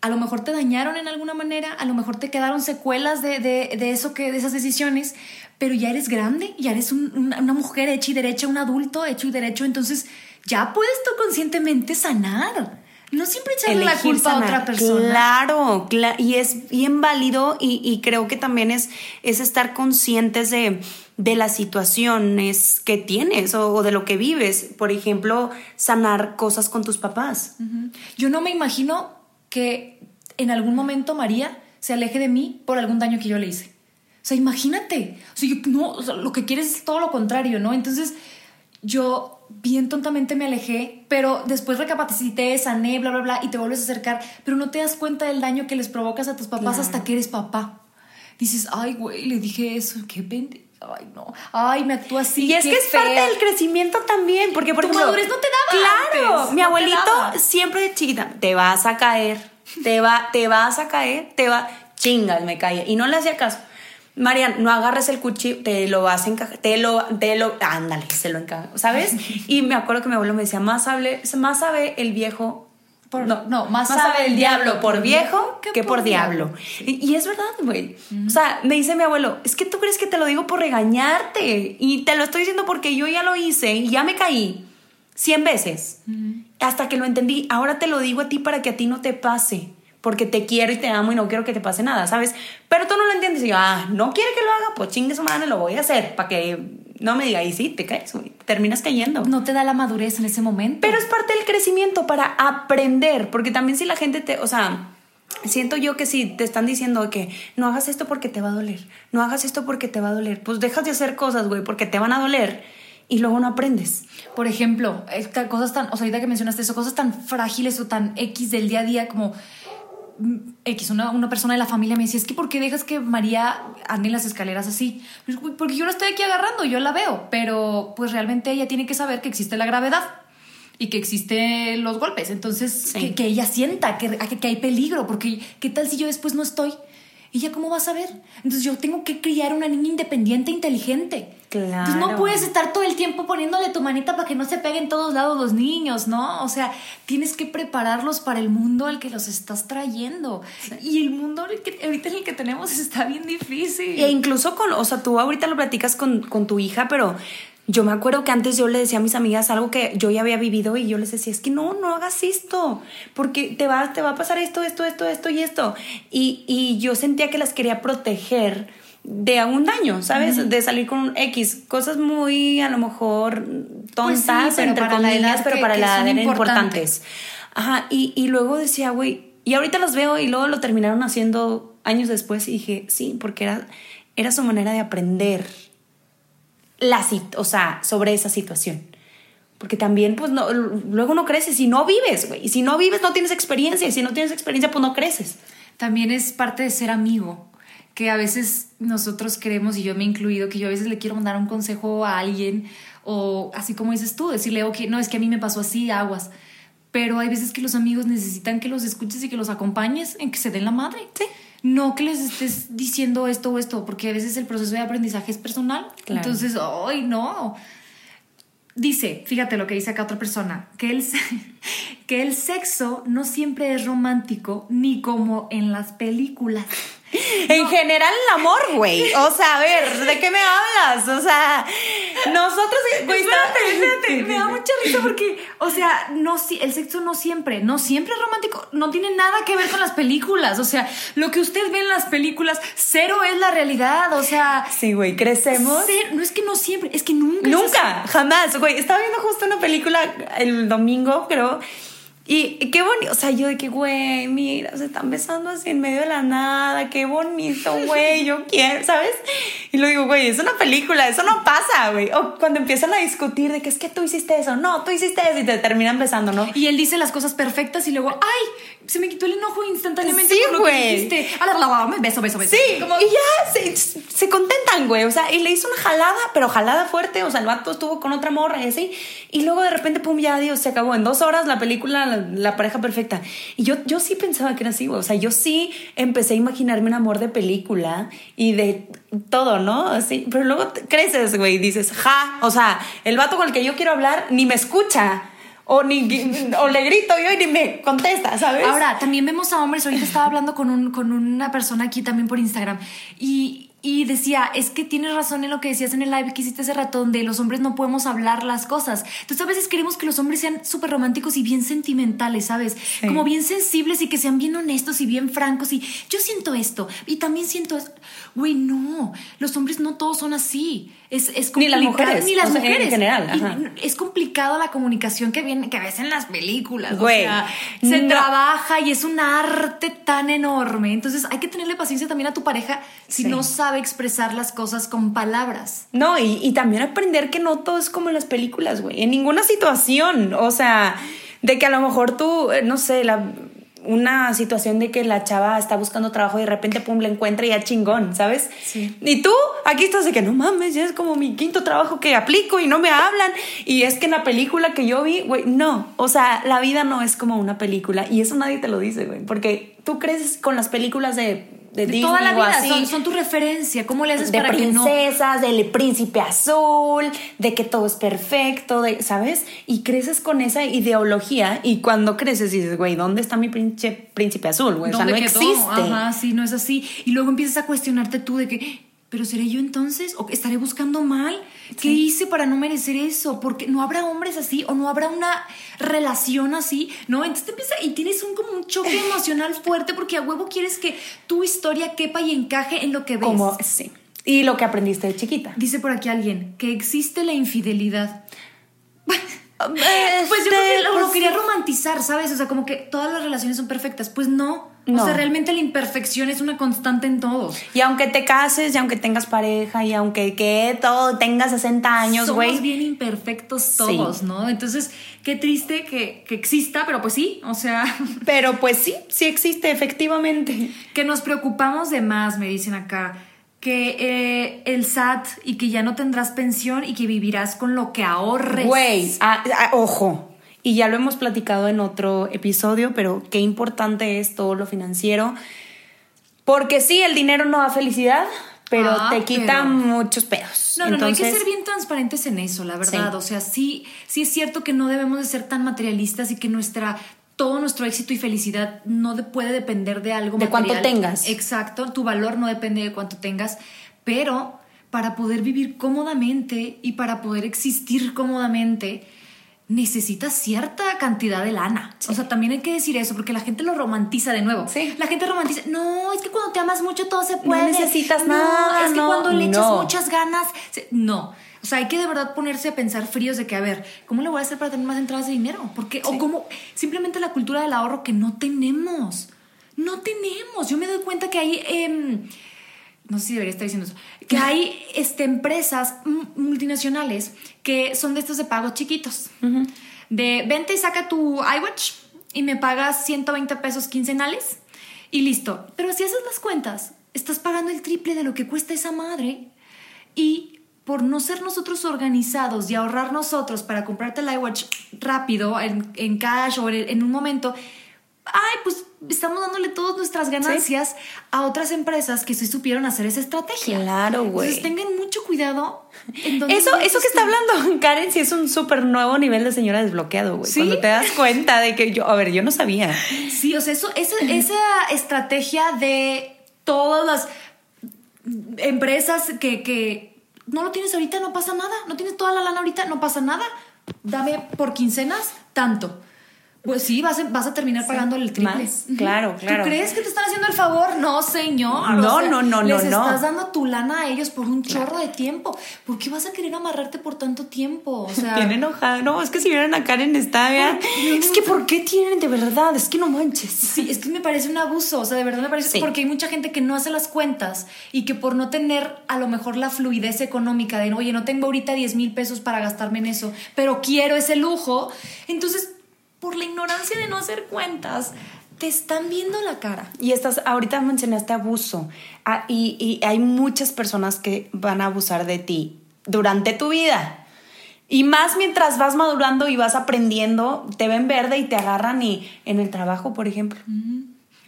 a lo mejor te dañaron en alguna manera, a lo mejor te quedaron secuelas de, de- de eso que, de esas decisiones, pero ya eres grande, ya eres un- una, una mujer hecha y derecha, un adulto hecho y derecho, entonces ya puedes tú conscientemente sanar. No siempre echarle la culpa a otra persona. Claro, cla- y es bien válido y, y creo que también es, es estar conscientes de, de las situaciones que tienes o, o de lo que vives. Por ejemplo, sanar cosas con tus papás. Yo no me imagino que en algún momento María se aleje de mí por algún daño que yo le hice. O sea, imagínate. O sea, yo- no, o sea, lo que quieres es todo lo contrario, ¿no? Entonces, yo bien tontamente me alejé, pero después recapacité, sané, bla, bla, bla, y te vuelves a acercar, pero no te das cuenta del daño que les provocas a tus papás Claro. hasta que eres papá. Dices, ay, güey, le dije eso, qué pende... Ay, no. Ay, me actúa así. Y es que es parte fea". del crecimiento también, porque por Tu ejemplo, madurez no te daba Claro, antes, mi no abuelito siempre de chiquita, te vas a caer, te va, te vas a caer, te va, chingas, me caía y no le hacía caso. Marian, no agarres el cuchillo, te lo vas a encajar, te lo, te lo, ándale, se lo encaja, ¿sabes? Y me acuerdo que mi abuelo me decía, más hable, más sabe el viejo Por- no, no, más sabe el diablo por viejo que, por diablo. Sí. Y, y es verdad, güey. O sea, me dice mi abuelo, es que tú crees que te lo digo por regañarte. Y te lo estoy diciendo porque yo ya lo hice y ya me caí cien veces. Hasta que lo entendí. Ahora te lo digo a ti para que a ti no te pase. Porque te quiero y te amo y no quiero que te pase nada, ¿sabes? Pero tú no lo entiendes. Y yo, ah, no quiere que lo haga, pues chingue su madre, lo voy a hacer. Para que no me diga, y sí, te caes. Terminas cayendo. No te da la madurez en ese momento. Pero es parte del crecimiento para aprender, porque también si la gente te, o sea, siento yo que si te están diciendo que no hagas esto porque te va a doler, no hagas esto porque te va a doler, pues dejas de hacer cosas, güey, porque te van a doler y luego no aprendes. Por ejemplo, cosas tan, o sea, ahorita que mencionaste eso, cosas tan frágiles o tan X del día a día como X, una, una persona de la familia me decía, es que ¿por qué dejas que María ande en las escaleras así? Pues, Porque yo la estoy aquí agarrando, yo la veo, pero pues realmente ella tiene que saber que existe la gravedad y que existen los golpes, entonces Sí. que, que ella sienta que, que, que hay peligro, porque ¿qué tal si yo después no estoy? ¿Ella cómo va a saber? Entonces yo tengo que criar una niña independiente e inteligente. Entonces no Claro. puedes estar todo el tiempo poniéndole tu manita para que no se peguen todos lados los niños, ¿no? O sea, tienes que prepararlos para el mundo al que los estás trayendo. Y el mundo el que- ahorita en el que tenemos está bien difícil. E incluso con, o sea, tú ahorita lo platicas con, con tu hija, pero yo me acuerdo que antes yo le decía a mis amigas algo que yo ya había vivido y yo les decía, es que no, no hagas esto, porque te va, te va a pasar esto, esto, esto, esto y esto. Y, y yo sentía que las quería proteger de un daño, ¿sabes? De salir con un X, cosas muy a lo mejor tontas, Pues pero entre para la edad que- para que la edad eran importantes. importantes. Ajá, y, y luego decía, güey, y ahorita los veo y luego lo terminaron haciendo años después y dije, sí, porque era, era su manera de aprender la o sea, sobre esa situación. Porque también, pues, no, luego no creces si no vives, güey. Y si no vives, no tienes experiencia. Y si no tienes experiencia, pues no creces. También es parte de ser amigo, que a veces nosotros creemos, y yo me he incluido, que yo a veces le quiero mandar un consejo a alguien, o así como dices tú, decirle, ok, no, es que a mí me pasó así, aguas. Pero hay veces que los amigos necesitan que los escuches y que los acompañes en que se den la madre. Sí. No que les estés diciendo esto o esto, porque a veces el proceso de aprendizaje es personal. Claro. Entonces, ¡ay, no! Dice, fíjate lo que dice acá otra persona, que el, que el sexo no siempre es romántico ni como en las películas. En general, el amor, güey. O sea, a ver, ¿de qué me hablas? O sea, nosotros, güey, Espérate, espérate, me da mucha risa porque, o sea, no, el sexo no siempre, no siempre es romántico, no tiene nada que ver con las películas, o sea, lo que usted ve en las películas, cero es la realidad, o sea, Sí, güey, crecemos. cero- no es que no siempre, es que nunca. Nunca, jamás, güey. Estaba viendo justo una película el domingo, creo. Y qué bonito, o sea, yo de que, güey, mira, se están besando así en medio de la nada, qué bonito, güey, yo quiero, ¿sabes? Y lo digo, güey, es una película, eso no pasa, güey. O cuando empiezan a discutir de que es que tú hiciste eso, no, tú hiciste eso y te terminan besando, ¿no? Y él dice las cosas perfectas y luego, ay, se me quitó el enojo instantáneamente Sí, por lo que dijiste. A la, la, la, beso, beso, beso. Sí, Como- y ya se, se contentan, güey. O sea, y le hizo una jalada, pero jalada fuerte. O sea, el vato estuvo con otra morra y así. Y luego de repente, pum, ya, Dios, se acabó. En dos horas la película, la, la pareja perfecta. Y yo, yo sí pensaba que era así, güey. O sea, yo sí empecé a imaginarme un amor de película y de todo, ¿no? Así. Pero luego creces, güey, y dices, ja. O sea, el vato con el que yo quiero hablar ni me escucha. O, ni, o le grito yo y ni me contesta, ¿sabes? Ahora, también vemos a hombres, ahorita estaba hablando con, un, con una persona aquí también por Instagram y, y decía, es que tienes razón en lo que decías en el live que hiciste hace rato, donde los hombres no podemos hablar las cosas. Entonces a veces queremos que los hombres sean súper románticos y bien sentimentales, ¿sabes? Sí. Como bien sensibles y que sean bien honestos y bien francos y yo siento esto y también siento esto. Güey, no, los hombres no todos son así. Es, es Ni las complicado- mujeres, Ni las o sea, en mujeres. general, Y ajá. es complicado la comunicación que, viene, que ves en las películas. Güey, o sea, se no. trabaja y es un arte tan enorme. Entonces hay que tenerle paciencia también a tu pareja si Sí. no sabe expresar las cosas con palabras. No, y, y también aprender que no todo es como en las películas, güey. En ninguna situación. O sea, de que a lo mejor tú, eh, no sé, la, una situación de que la chava está buscando trabajo y de repente, pum, la encuentra y ya chingón, ¿sabes? Sí. Y tú, aquí estás de que no mames, ya es como mi quinto trabajo que aplico y no me hablan. Y es que en la película que yo vi, güey, no. O sea, la vida no es como una película. Y eso nadie te lo dice, güey. Porque tú creces con las películas de, de, De Disney toda la o vida, así son, son tu referencia. ¿Cómo le haces de para que no? princesas, del príncipe azul, de que todo es perfecto, de, ¿sabes? Y creces con esa ideología y cuando creces dices, güey, ¿dónde está mi príncipe, príncipe azul, güey? O sea, no ¿Dónde quedó? existe. Ajá, sí, no es así. Y luego empiezas a cuestionarte tú de que, ¿pero seré yo entonces? ¿O estaré buscando mal? ¿Qué hice para no merecer eso? Porque no habrá hombres así o no habrá una relación así, ¿no? Entonces te empieza y tienes un como un choque emocional fuerte porque a huevo quieres que tu historia quepa y encaje en lo que ves. Como, sí. Y lo que aprendiste de chiquita. Dice por aquí alguien que existe la infidelidad. Pues yo creo que lo, lo pues, quería romantizar, ¿sabes? O sea, como que todas las relaciones son perfectas. Pues no. No. O sea, realmente la imperfección es una constante en todos. Y aunque te cases, y aunque tengas pareja, y aunque que todo tengas 60 años, Somos güey. bien imperfectos todos, ¿no? Entonces, qué triste que, que exista, pero pues sí, o sea, Pero pues sí, sí existe, efectivamente. que nos preocupamos de más, me dicen acá. Que eh, el SAT y que ya no tendrás pensión y que vivirás con lo que ahorres. Güey, ah, ah, ojo. Y ya lo hemos platicado en otro episodio, pero qué importante es todo lo financiero. Porque sí, el dinero no da felicidad, pero Ah, te quita pero- muchos pedos. No, no, no, hay que ser bien transparentes en eso, la verdad. Sí. O sea, sí, sí es cierto que no debemos de ser tan materialistas y que nuestra todo nuestro éxito y felicidad no de- puede depender de algo De cuánto material. tengas. Exacto, tu valor no depende de cuánto tengas, pero para poder vivir cómodamente y para poder existir cómodamente, necesitas cierta cantidad de lana. O sea, también hay que decir eso, porque la gente lo romantiza de nuevo. Sí. La gente romantiza, no, es que cuando te amas mucho todo se puede. necesitas No, nada, Es que no, cuando le echas no. muchas ganas, se- no. O sea, hay que de verdad ponerse a pensar fríos de que, a ver, ¿cómo le voy a hacer para tener más entradas de dinero? Porque, o como simplemente la cultura del ahorro que no tenemos. No tenemos. Yo me doy cuenta que hay... em, no sé si debería estar diciendo eso, que hay este, empresas multinacionales que son de estos de pagos chiquitos. De vente y saca tu iWatch y me pagas 120 pesos quincenales y listo. Pero si haces las cuentas, estás pagando el triple de lo que cuesta esa madre y por no ser nosotros organizados y ahorrar nosotros para comprarte el iWatch rápido, en, en cash o en, en un momento, ay, pues estamos dándole todas nuestras ganancias a otras empresas que sí supieron hacer esa estrategia. Claro, güey. Entonces tengan mucho cuidado. En Eso, eso que está hablando Karen sí es un súper nuevo nivel de señora desbloqueado, güey. ¿Sí? Cuando te das cuenta de que yo, a ver, yo no sabía. Sí, o sea, eso, esa, esa estrategia de todas las empresas que, que no lo tienes ahorita, no pasa nada. No tienes toda la lana ahorita, no pasa nada. Dame por quincenas tanto. Pues sí, vas a, vas a terminar pagando el triple. más. Claro, claro. ¿Tú crees que te están haciendo el favor? No, señor. No, no, no, Les no, no. estás dando tu lana a ellos por un chorro de tiempo. ¿Por qué vas a querer amarrarte por tanto tiempo? O sea, Bien enojada. No, es que si vieran a Karen está, vean. Es que ¿por qué tienen de verdad? Es que no manches. Sí, es que me parece un abuso, o sea, de verdad me parece, Sí. porque hay mucha gente que no hace las cuentas y que por no tener a lo mejor la fluidez económica de, oye, no tengo ahorita 10 mil pesos para gastarme en eso, pero quiero ese lujo, entonces, por la ignorancia de no hacer cuentas, te están viendo la cara. Y estás, ahorita mencionaste abuso. Ah, y, y hay muchas personas que van a abusar de ti durante tu vida. Y más mientras vas madurando y vas aprendiendo, te ven verde y te agarran y en el trabajo, por ejemplo.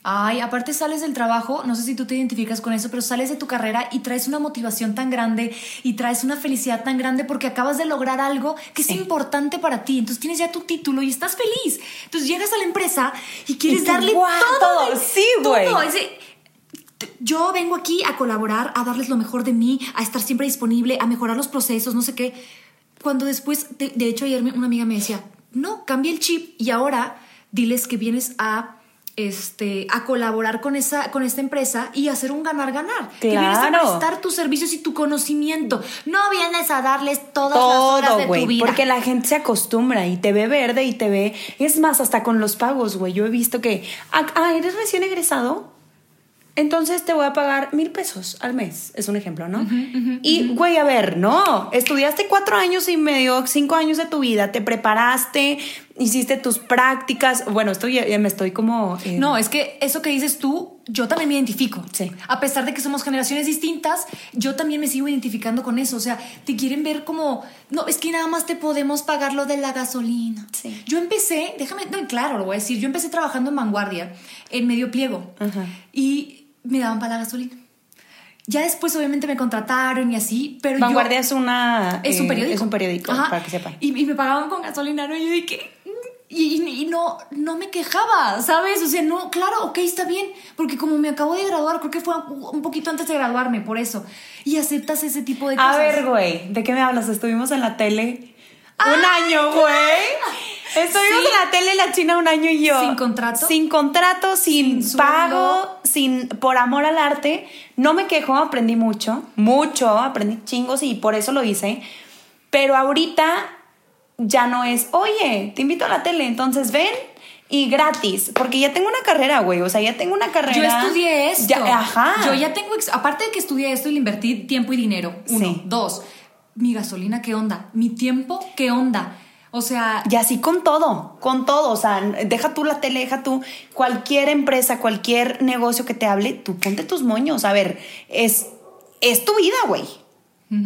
Ay, aparte sales del trabajo, no sé si tú te identificas con eso, pero sales de tu carrera y traes una motivación tan grande y traes una felicidad tan grande porque acabas de lograr algo que es Sí. importante para ti. Entonces tienes ya tu título y estás feliz. Entonces llegas a la empresa y quieres tú, darle ¡guau! todo. todo. Sí, güey. Yo vengo aquí a colaborar, a darles lo mejor de mí, a estar siempre disponible, a mejorar los procesos, no sé qué. Cuando después, de, de hecho ayer una amiga me decía, no, cambia el chip y ahora diles que vienes a este a colaborar con esa con esta empresa y hacer un ganar ganar que vienes a Claro. prestar tus servicios y tu conocimiento no vienes a darles todas las horas Todo, de tu vida Porque la gente se acostumbra y te ve verde y te ve. Es más, hasta con los pagos, güey. Yo he visto que. Ah, ah, eres recién egresado. Entonces te voy a pagar mil pesos al mes. Es un ejemplo, ¿no? y, güey, a ver, no. Estudiaste cuatro años y medio, cinco años de tu vida, te preparaste, hiciste tus prácticas. Bueno, esto ya, ya me estoy como. eh, No, es que eso que dices tú, yo también me identifico. Sí. A pesar de que somos generaciones distintas, yo también me sigo identificando con eso. O sea, te quieren ver como, no, es que nada más te podemos pagar lo de la gasolina. Sí. Yo empecé, déjame, no, claro, lo voy a decir, yo empecé trabajando en vanguardia, en medio pliego. Ajá. Y me daban para la gasolina. Ya después obviamente me contrataron y así, pero yo- Vanguardia es una. es un eh, periódico. Es un periódico, Ajá. para que sepan. Y, y me pagaban con gasolina, ¿no? Y yo dije, y, y- y no, no me quejaba, ¿sabes? O sea, no, claro, ok, está bien, porque como me acabo de graduar, creo que fue un poquito antes de graduarme, por eso. Y aceptas ese tipo de cosas. A ver, güey, ¿de qué me hablas? Estuvimos en la tele un año, güey. Estuvimos Sí. en la tele la China un año y yo. ¿Sin contrato? Sin contrato, sin, Sin pago, sin por amor al arte. No me quejo, aprendí mucho, mucho, aprendí chingos y por eso lo hice. Pero ahorita ya no es, oye, te invito a la tele, entonces ven y gratis, porque ya tengo una carrera, güey, o sea, ya tengo una carrera. Yo estudié esto. Ya- ajá. Yo ya tengo, aparte de que estudié esto y le invertí tiempo y dinero. Uno. Sí. Dos. Mi gasolina, ¿qué onda? Mi tiempo, ¿qué onda? O sea, Y así con todo, con todo. O sea, deja tú la tele, deja tú cualquier empresa, cualquier negocio que te hable, tú ponte tus moños. A ver, es, es tu vida, güey.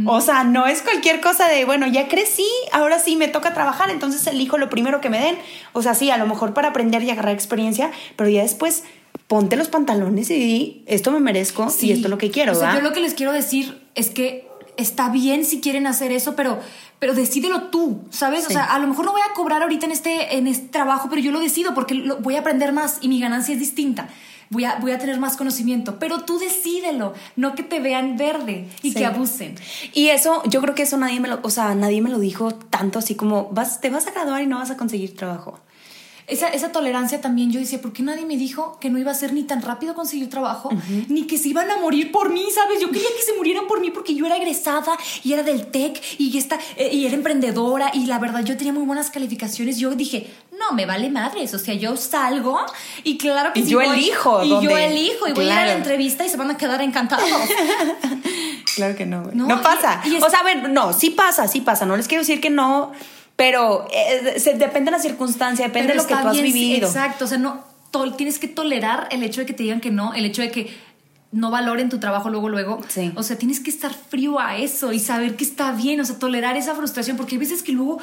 O sea, no es cualquier cosa de, bueno, ya crecí, ahora sí me toca trabajar, entonces elijo lo primero que me den. O sea, sí, a lo mejor para aprender y agarrar experiencia, pero ya después ponte los pantalones y di, esto me merezco y Sí. esto es lo que quiero, O sea, ¿verdad? yo lo que les quiero decir es que está bien si quieren hacer eso, pero, pero decídelo tú, ¿sabes? O sea, a lo mejor no voy a cobrar ahorita en este, en este trabajo, pero yo lo decido porque lo- voy a aprender más y mi ganancia es distinta. voy a, voy a tener más conocimiento, pero tú decídelo, no que te vean verde y Sí. que abusen. Y eso, yo creo que eso nadie me lo, o sea, nadie me lo dijo tanto así como, vas, te vas a graduar y no vas a conseguir trabajo. Esa, esa tolerancia también, yo decía, ¿por qué nadie me dijo que no iba a ser ni tan rápido conseguir trabajo, ni que se iban a morir por mí, ¿sabes? Yo quería que se murieran por mí porque yo era egresada y era del TEC y, esta, eh, y era emprendedora y la verdad yo tenía muy buenas calificaciones. Yo dije, no, me vale madres, o sea, yo salgo y claro que Y sí yo voy- elijo Y yo dónde- elijo y voy a ir a la entrevista y se van a quedar encantados. Claro que no, güey. No, No, y- pasa. y es- O sea, a ver, no, sí pasa, sí pasa. No les quiero decir que no, pero eh, se, depende de la circunstancia, depende de lo que tú has bien, vivido. Exacto, o sea, no tol- tienes que tolerar el hecho de que te digan que no, el hecho de que no valoren tu trabajo luego, luego. Sí. O sea, tienes que estar frío a eso y saber que está bien, o sea, tolerar esa frustración, porque hay veces que luego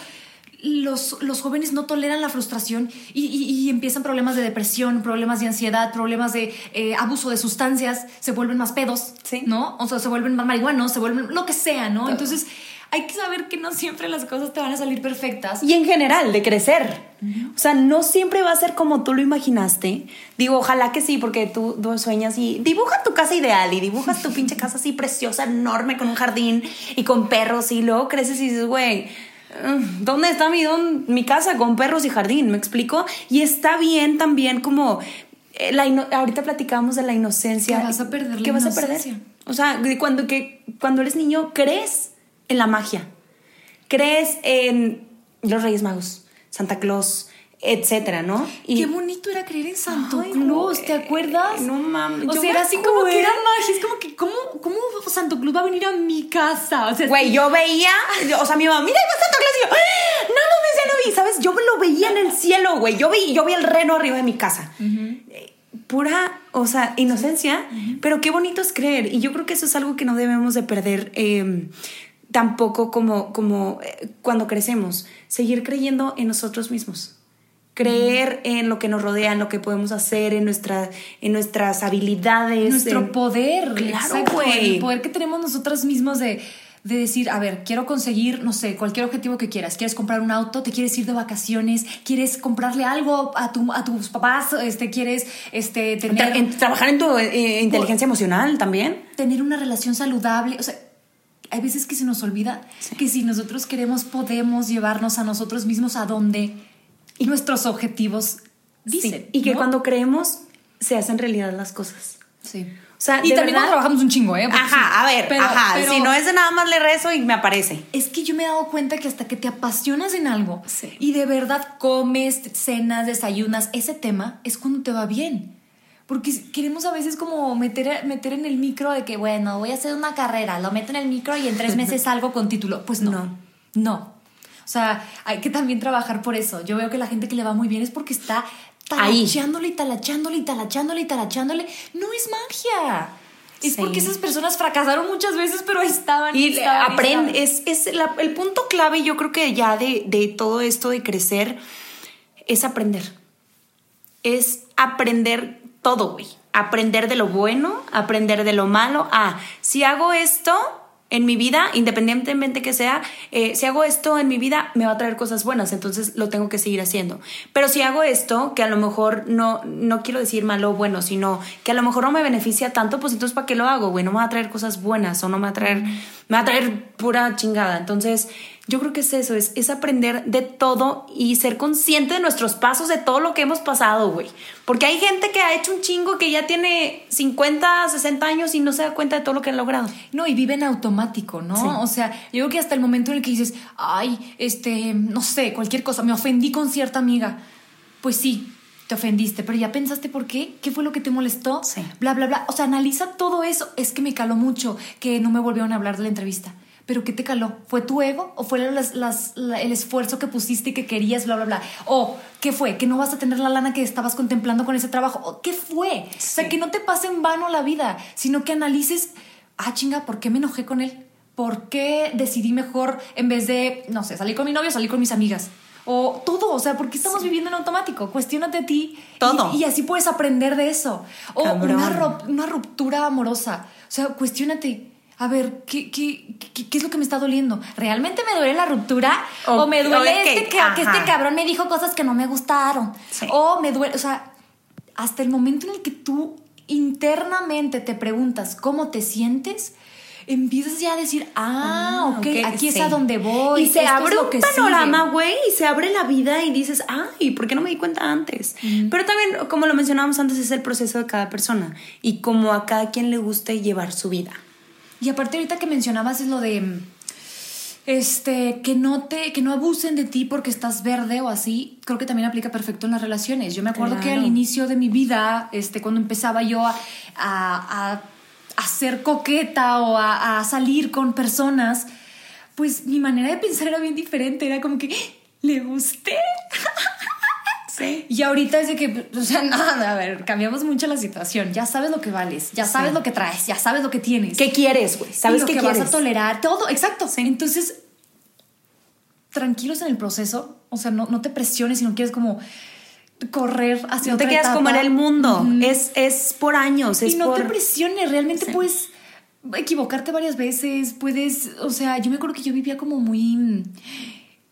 los, los jóvenes no toleran la frustración y, y- y empiezan problemas de depresión, problemas de ansiedad, problemas de eh, abuso de sustancias, se vuelven más pedos, Sí. ¿no? O sea, se vuelven más marihuanos, se vuelven lo que sea, ¿no? Entonces, hay que saber que no siempre las cosas te van a salir perfectas. Y en general, de crecer. O sea, no siempre va a ser como tú lo imaginaste. Digo, ojalá que sí, porque tú, tú sueñas y dibuja tu casa ideal y dibujas tu pinche casa así preciosa, enorme, con un jardín y con perros. Y luego creces y dices, güey, mm, ¿dónde está mi, don- mi casa con perros y jardín? ¿Me explico? Y está bien también como... eh, La ahorita platicábamos de la inocencia. Que vas a perder la ¿Qué vas a perder? O sea, cuando, que, cuando eres niño, crees en la magia. Crees en los Reyes Magos, Santa Claus, etcétera, ¿no? Qué bonito era creer en Santo Ay, Claus, ¿te acuerdas? no mames, O yo sea, me era así como que era magia. Es como que, ¿cómo, ¿cómo Santo Claus va a venir a mi casa? O sea, Güey, yo veía, o sea, mi mamá, mira, va Santa Claus y yo, ¡Ah! no mames, ya lo vi, ¿sabes? Yo me lo veía en el cielo, güey. Yo vi, yo vi el reno arriba de mi casa. Eh, Pura, o sea, inocencia, pero qué bonito es creer. Y yo creo que eso es algo que no debemos de perder eh, tampoco como, como eh, cuando crecemos. Seguir creyendo en nosotros mismos. Creer en lo que nos rodea, en lo que podemos hacer, en, nuestra, en nuestras habilidades. nuestro en- poder. Claro, exacto, güey. El poder que tenemos nosotras mismos de, de decir, a ver, quiero conseguir, no sé, cualquier objetivo que quieras. Quieres comprar un auto, te quieres ir de vacaciones, quieres comprarle algo a, tu, a tus papás, este, quieres este, Tra- tener, en- trabajar en tu eh, inteligencia emocional también. tener una relación saludable. O sea, hay veces que se nos olvida que si nosotros queremos, podemos llevarnos a nosotros mismos a donde nuestros objetivos dicen. Sí, Y que ¿no? cuando creemos, se hacen realidad las cosas. Sí. O sea, y también verdad- trabajamos un chingo, ¿eh? Porque sí. Ajá, a ver, Pero- ajá. pero- Si no es de nada más le rezo y me aparece. Es que yo me he dado cuenta que hasta que te apasionas en algo Sí. y de verdad comes, cenas, desayunas, ese tema es cuando te va bien. Porque queremos a veces como meter, meter en el micro de que, bueno, voy a hacer una carrera, lo meto en el micro y en tres meses salgo con título. Pues no. No. No. O sea, hay que también trabajar por eso. Yo veo que la gente que le va muy bien es porque está talachándole y talachándole y talachándole y talachándole. No es magia. Es Sí. porque esas personas fracasaron muchas veces, pero estaban. Y estaban, aprende, es, es la- el punto clave, yo creo que ya de, de todo esto de crecer, es aprender. Es aprender todo, güey. Aprender de lo bueno, aprender de lo malo. Ah, si hago esto en mi vida, independientemente que sea, eh, si hago esto en mi vida, me va a traer cosas buenas, entonces lo tengo que seguir haciendo. Pero si hago esto, que a lo mejor no, no quiero decir malo o bueno, sino que a lo mejor no me beneficia tanto, pues entonces ¿para qué lo hago, güey? No me va a traer cosas buenas o no me va a traer, me va a traer pura chingada. Entonces, yo creo que es eso, es, es aprender de todo y ser consciente de nuestros pasos, de todo lo que hemos pasado, güey. Porque hay gente que ha hecho un chingo que ya tiene 50, 60 años y no se da cuenta de todo lo que ha logrado. No, y vive en automático, ¿no? Sí. O sea, yo creo que hasta el momento en el que dices, ay, este, no sé, cualquier cosa, me ofendí con cierta amiga. Pues sí, te ofendiste, pero ya pensaste por qué, qué fue lo que te molestó, Sí. bla, bla, bla. O sea, analiza todo eso. Es que me caló mucho, que no me volvieron a hablar de la entrevista. ¿Pero qué te caló? ¿Fue tu ego? ¿O fue las- las- la- el esfuerzo que pusiste y que querías, bla, bla, bla? ¿O qué fue? ¿Que no vas a tener la lana que estabas contemplando con ese trabajo? ¿O qué fue? O sea, Sí. que no te pase en vano la vida, sino que analices, ah, chinga, ¿por qué me enojé con él? ¿Por qué decidí mejor en vez de, no sé, salir con mi novio, salir con mis amigas? O todo, o sea, ¿por qué estamos viviendo en automático? Cuestiónate a ti. y- Todo. Y, así puedes aprender de eso. O una ruptura amorosa. O sea, cuestiónate. A ver, ¿qué, qué, qué, qué es lo que me está doliendo? ¿Realmente me duele la ruptura? ¿O, O- me duele este, que este cabrón me dijo cosas que no me gustaron? Sí. O me duele, o sea, hasta el momento en el que tú internamente te preguntas cómo te sientes, empiezas ya a decir, ah, ok, aquí es a donde voy. Y se abre un panorama, güey, y se abre la vida y dices, ay, ¿por qué no me di cuenta antes? Pero también, como lo mencionábamos antes, es el proceso de cada persona y como a cada quien le guste llevar su vida. Y aparte ahorita que mencionabas es lo de este, que no te, que no abusen de ti porque estás verde o así, creo que también aplica perfecto en las relaciones. Yo me acuerdo que al inicio de mi vida, este, cuando empezaba yo a, a, a, ser coqueta o a, a, salir con personas, pues mi manera de pensar era bien diferente, era como que, ¿le gusté? Sí. Y ahorita es de que, o sea, nada, a ver, cambiamos mucho la situación. Ya sabes lo que vales, ya sabes lo que traes, ya sabes lo que tienes. ¿Qué quieres, güey? ¿Sabes lo qué que vas a tolerar? Todo, exacto. Entonces, tranquilos en el proceso, o sea, no, no te presiones si no quieres como correr hacia no te quedas como en el mundo, es, es por años. Es y no te presiones, realmente puedes equivocarte varias veces, puedes, o sea, yo me acuerdo que yo vivía como muy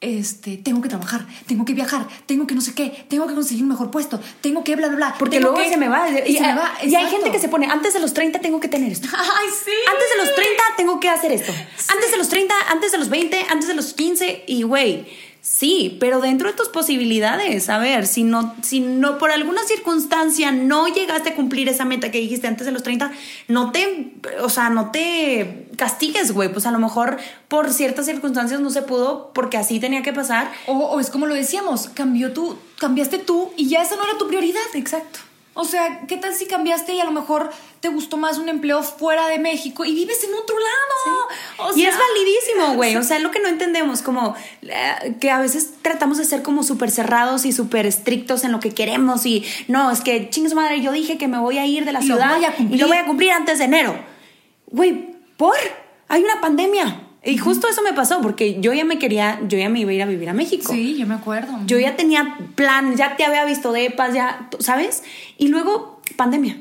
este, tengo que trabajar, tengo que viajar, tengo que no sé qué, tengo que conseguir un mejor puesto, tengo que bla, bla, bla. Porque luego se me va. Y, se me va. y hay gente que se pone, antes de los 30 tengo que tener esto. Ay, sí. Antes de los 30 tengo que hacer esto. Antes de los 30, antes de los 20, antes de los 15 y güey Sí, pero dentro de tus posibilidades, a ver, si no, si no por alguna circunstancia no llegaste a cumplir esa meta que dijiste antes de los 30, no te, o sea, no te castigues, güey, pues a lo mejor por ciertas circunstancias no se pudo porque así tenía que pasar. O, o es como lo decíamos, cambió tú, cambiaste tú y ya esa no era tu prioridad. Exacto. O sea, ¿qué tal si cambiaste y a lo mejor te gustó más un empleo fuera de México y vives en otro lado? y es validísimo, güey. O sea, es lo que no entendemos, como eh, que a veces tratamos de ser como súper cerrados y súper estrictos en lo que queremos y no, es que chingue madre, yo dije que me voy a ir de la ciudad y lo voy a cumplir antes de enero. Güey, ¿por? Hay una pandemia. Y justo eso me pasó, porque yo ya me quería, yo ya me iba a ir a vivir a México. Sí, yo me acuerdo. Yo ya tenía plan, ya te había visto de paz, ya, ¿sabes? Y luego, pandemia.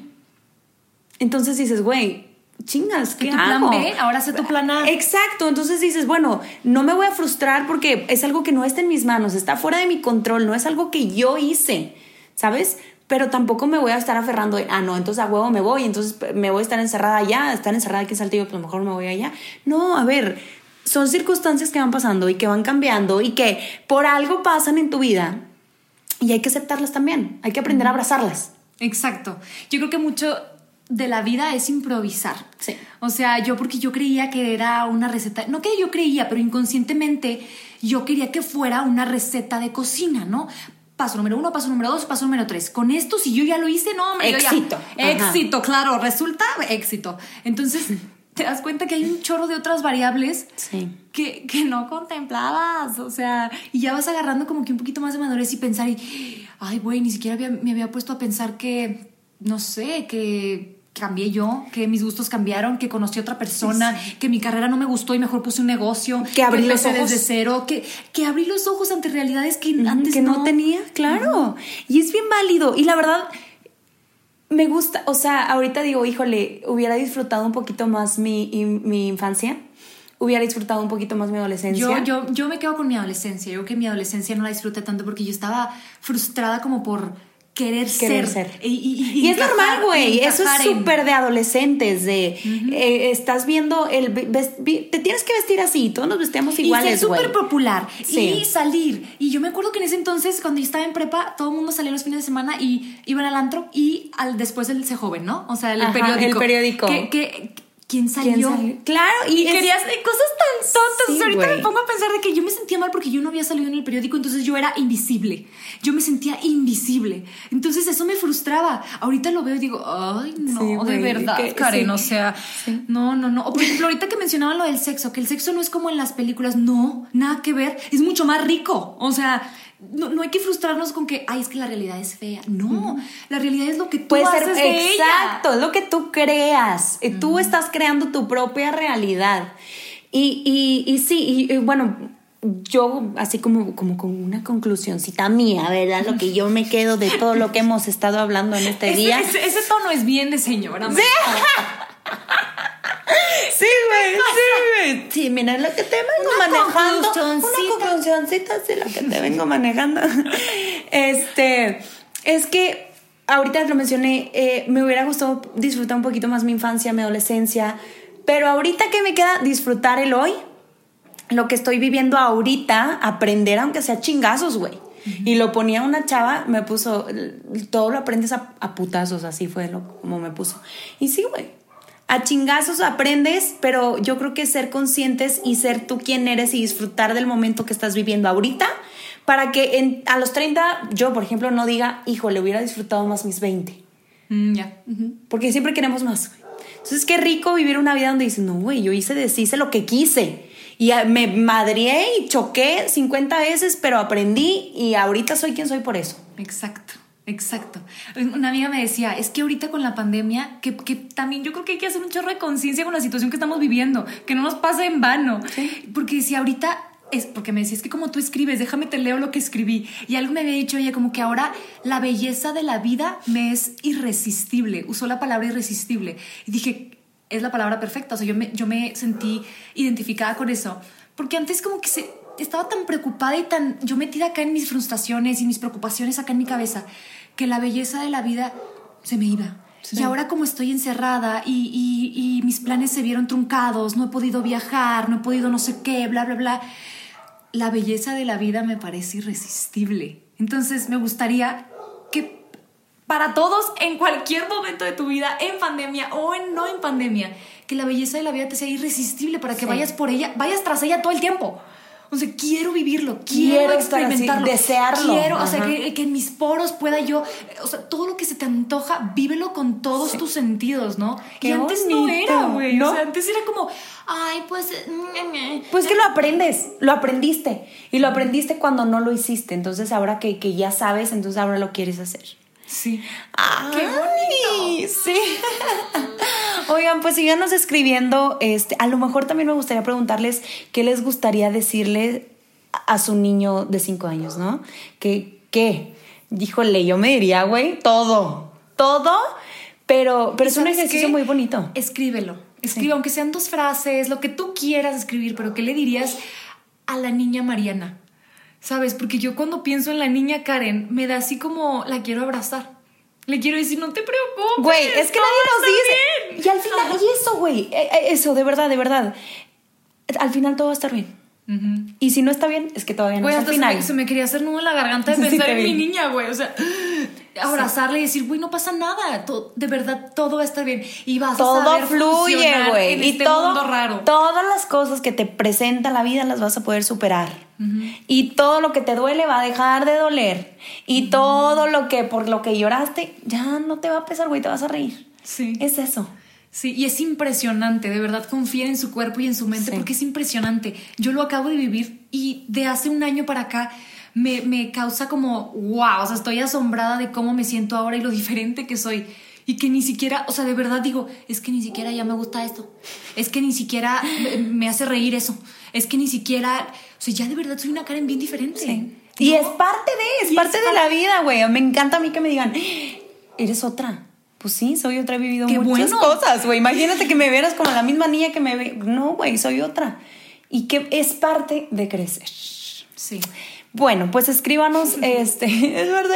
Entonces dices, güey, chingas, ¿qué tu plan B, ahora sé tu plan A. Exacto, entonces dices, bueno, no me voy a frustrar porque es algo que no está en mis manos, está fuera de mi control, no es algo que yo hice, ¿sabes? Pero tampoco me voy a estar aferrando de, ah, no, entonces a huevo me voy, entonces me voy a estar encerrada allá, estar encerrada aquí en Saltillo, pues a lo mejor me voy allá. No, a ver, son circunstancias que van pasando y que van cambiando y que por algo pasan en tu vida y hay que aceptarlas también, hay que aprender a abrazarlas. Exacto. Yo creo que mucho de la vida es improvisar. Sí. O sea, yo porque yo creía que era una receta, no que yo creía, pero inconscientemente yo quería que fuera una receta de cocina, ¿no? Paso número uno, paso número dos, paso número tres. Con esto, si yo ya lo hice, no, me Éxito. Éxito, claro, resulta éxito. Entonces, te das cuenta que hay un chorro de otras variables que, que, no contemplabas. O sea, y ya vas agarrando como que un poquito más de madurez y pensar, y, ay, güey, ni siquiera me había puesto a pensar que, no sé, que cambié yo, que mis gustos cambiaron, que conocí a otra persona, que mi carrera no me gustó y mejor puse un negocio, que abrí los ojos desde cero, que, que abrí los ojos ante realidades que antes que no, tenía, claro. Y es bien válido. Y la verdad, me gusta, o sea, ahorita digo, híjole, hubiera disfrutado un poquito más mi, mi infancia. Hubiera disfrutado un poquito más mi adolescencia. Yo, yo, yo me quedo con mi adolescencia. Yo creo que mi adolescencia no la disfruté tanto porque yo estaba frustrada como por querer, ser. Y, es normal, güey. Eso es súper de adolescentes, de eh, estás viendo el... te tienes que vestir así, todos nos vestíamos iguales, Y súper popular. Y salir. Y yo me acuerdo que en ese entonces, cuando yo estaba en prepa, todo el mundo salía los fines de semana y iban al antro y al después del C Joven, ¿no? O sea, el periódico. El periódico. que, ¿Quién salió? Claro, y, querías cosas tan tontas. ahorita me pongo a pensar de que yo me sentía mal porque yo no había salido en el periódico, entonces yo era invisible. Yo me sentía invisible. Entonces eso me frustraba. Ahorita lo veo y digo, ay, no, de verdad, Karen, o sea, no, no, no. O por ejemplo, ahorita que mencionaban lo del sexo, que el sexo no es como en las películas, no, nada que ver, es mucho más rico. O sea, no, hay que frustrarnos con que, ay, es que la realidad es fea. No, la realidad es lo que tú Puede haces ser, exacto, es lo que tú creas. Tú estás creando tu propia realidad. Y, y, sí, y, bueno, yo así como, como con una conclusioncita mía, ¿verdad? Lo que yo me quedo de todo lo que hemos estado hablando en este día. Ese, tono es bien de señora. Sí. Sí, güey, sí, güey. Sí, mira, lo que te vengo manejando. Una conclusioncita, sí, lo que te vengo manejando. Este, es que ahorita lo mencioné, eh, me hubiera gustado disfrutar un poquito más mi infancia, mi adolescencia, pero ahorita que me queda disfrutar el hoy, lo que estoy viviendo ahorita, aprender aunque sea chingazos, güey. Y lo ponía una chava, me puso, todo lo aprendes a, a putazos, así fue lo, como me puso. Y sí, güey, a chingazos aprendes, pero yo creo que ser conscientes y ser tú quien eres y disfrutar del momento que estás viviendo ahorita, para que en, a los 30 yo, por ejemplo, no diga, hijo, le hubiera disfrutado más mis 20. Mm, ya. Porque siempre queremos más. Entonces, qué rico vivir una vida donde dices, no, güey, yo hice, deshice lo que quise. Y me madrié y choqué 50 veces, pero aprendí y ahorita soy quien soy por eso. Exacto. Exacto. Una amiga me decía, es que ahorita con la pandemia, que, que también yo creo que hay que hacer un chorro de conciencia con la situación que estamos viviendo, que no nos pase en vano. Porque si ahorita es porque me decía, es que como tú escribes, déjame te leo lo que escribí. Y algo me había dicho ella, como que ahora la belleza de la vida me es irresistible. Usó la palabra irresistible. Y dije, es la palabra perfecta. O sea, yo me, yo me sentí identificada con eso. Porque antes como que se, estaba tan preocupada y tan yo metida acá en mis frustraciones y mis preocupaciones acá en mi cabeza, que la belleza de la vida se me iba. Sí. Y ahora como estoy encerrada y, y, y mis planes se vieron truncados, no he podido viajar, no he podido no sé qué, bla, bla, bla, la belleza de la vida me parece irresistible. Entonces me gustaría que para todos, en cualquier momento de tu vida, en pandemia o en no en pandemia, que la belleza de la vida te sea irresistible para que Sí. vayas por ella, vayas tras ella todo el tiempo. O sea, quiero vivirlo, quiero, Quiero estar así, experimentarlo, desearlo. Quiero, o sea, que, que en mis poros pueda yo, o sea, todo lo que se te antoja, vívelo con todos tus sentidos, ¿no? Qué y antes no era, güey. ¿no? O sea, antes era como, ay, pues. mm, Pues que lo aprendes, lo aprendiste. Y lo aprendiste cuando no lo hiciste. Entonces ahora que, que ya sabes, entonces ahora lo quieres hacer. Sí. ¡Qué bonito! Sí. Oigan, pues síganos escribiendo. Este, a lo mejor también me gustaría preguntarles qué les gustaría decirle a su niño de cinco años, ¿no? Que, ¿qué? Híjole, yo me diría, güey, todo. Todo, pero, pero ¿Y es un ejercicio qué? muy bonito. Escríbelo. Escribe, aunque sean dos frases, lo que tú quieras escribir, pero ¿qué le dirías a la niña Mariana? ¿Sabes? Porque yo cuando pienso en la niña Karen, me da así como la quiero abrazar. Le quiero decir, no te preocupes. Güey, es que nadie nos está dice. bien". Y al final, y eso, güey, eh, eh, eso, de verdad, de verdad. Al final todo va a estar bien. Y si no está bien, es que todavía no Güey, es al hasta se final. me, se me quería hacer nudo en la garganta de Sí, pensar en vi. mi niña, güey. O sea, abrazarle y decir, güey, no pasa nada. To- de verdad, todo va a estar bien. Y vas a todo saber fluye, güey. En Y este todo, mundo raro. todas las cosas que te presenta la vida las vas a poder superar. Y todo lo que te duele va a dejar de doler. Y todo lo que por lo que lloraste ya no te va a pesar, güey, te vas a reír. Sí. Es eso. Sí, y es impresionante, de verdad, confía en su cuerpo y en su mente, Sí. porque es impresionante. Yo lo acabo de vivir y de hace un año para acá me, me causa como, wow, o sea, estoy asombrada de cómo me siento ahora y lo diferente que soy. Y que ni siquiera, o sea, de verdad digo, es que ni siquiera ya me gusta esto. Es que ni siquiera me- hace reír eso. Es que ni siquiera, o sea, ya de verdad soy una Karen bien diferente. Y ¿No? es parte de, es Y parte es de la vida, güey. Me encanta a mí que me digan, eres otra. Pues sí, soy otra, he vivido Qué muchas bueno. cosas, güey. Imagínate que me vieras como la misma niña que me ve. No, güey, soy otra. Y que es parte de crecer. Sí. Bueno, pues escríbanos, este, es verdad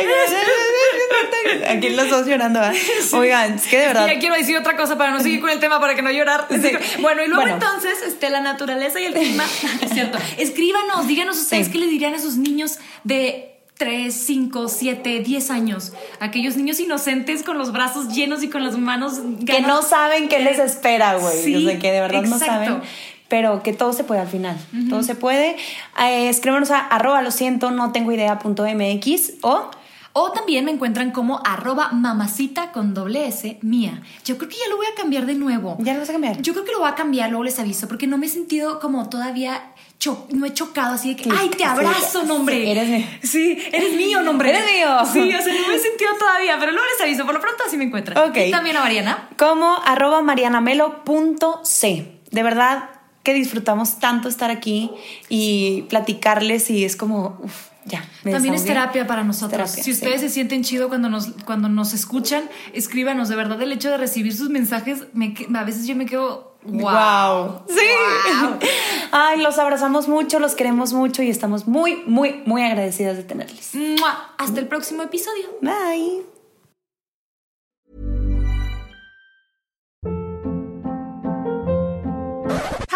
que aquí los dos llorando, ¿verdad? Oigan, es que de verdad. Ya quiero decir otra cosa para no seguir con el tema, para que no llorar. Sí. Bueno, y luego Bueno. entonces, este, la naturaleza y el clima. es cierto. Escríbanos, díganos ustedes Sí. qué le dirían a esos niños de 3, 5, 7, 10 años. Aquellos niños inocentes con los brazos llenos y con las manos que no saben qué les espera, güey. Sí, o sea, que de verdad no exacto. saben. Pero que todo se puede al final. Todo se puede. Eh, escríbanos a arroba lo siento, no tengo idea punto MX o O también me encuentran como arroba mamacita con doble S mía. Yo creo que ya lo voy a cambiar de nuevo. ya lo vas a cambiar. Yo creo que lo voy a cambiar, luego les aviso, porque no me he sentido como todavía, no he chocado así de que, Sí, ay, te sí, abrazo, sí, nombre. eres mío. Sí, eres mío, nombre. Eres mío. Sí, o sea, no me he sentido todavía, pero luego les aviso, por lo pronto así me encuentran. Ok. Y también a Mariana. como arroba marianamelo.c. De verdad que disfrutamos tanto estar aquí y platicarles y es como, uf, ya. También es terapia para nosotros. Terapia, si ustedes sí. se sienten chido cuando nos, cuando nos escuchan, escríbanos. De verdad, el hecho de recibir sus mensajes, me a veces yo me quedo, wow. Wow. Sí. Wow. Ay, los abrazamos mucho, los queremos mucho y estamos muy, muy, muy agradecidas de tenerles. Mua. Hasta el próximo episodio. Bye.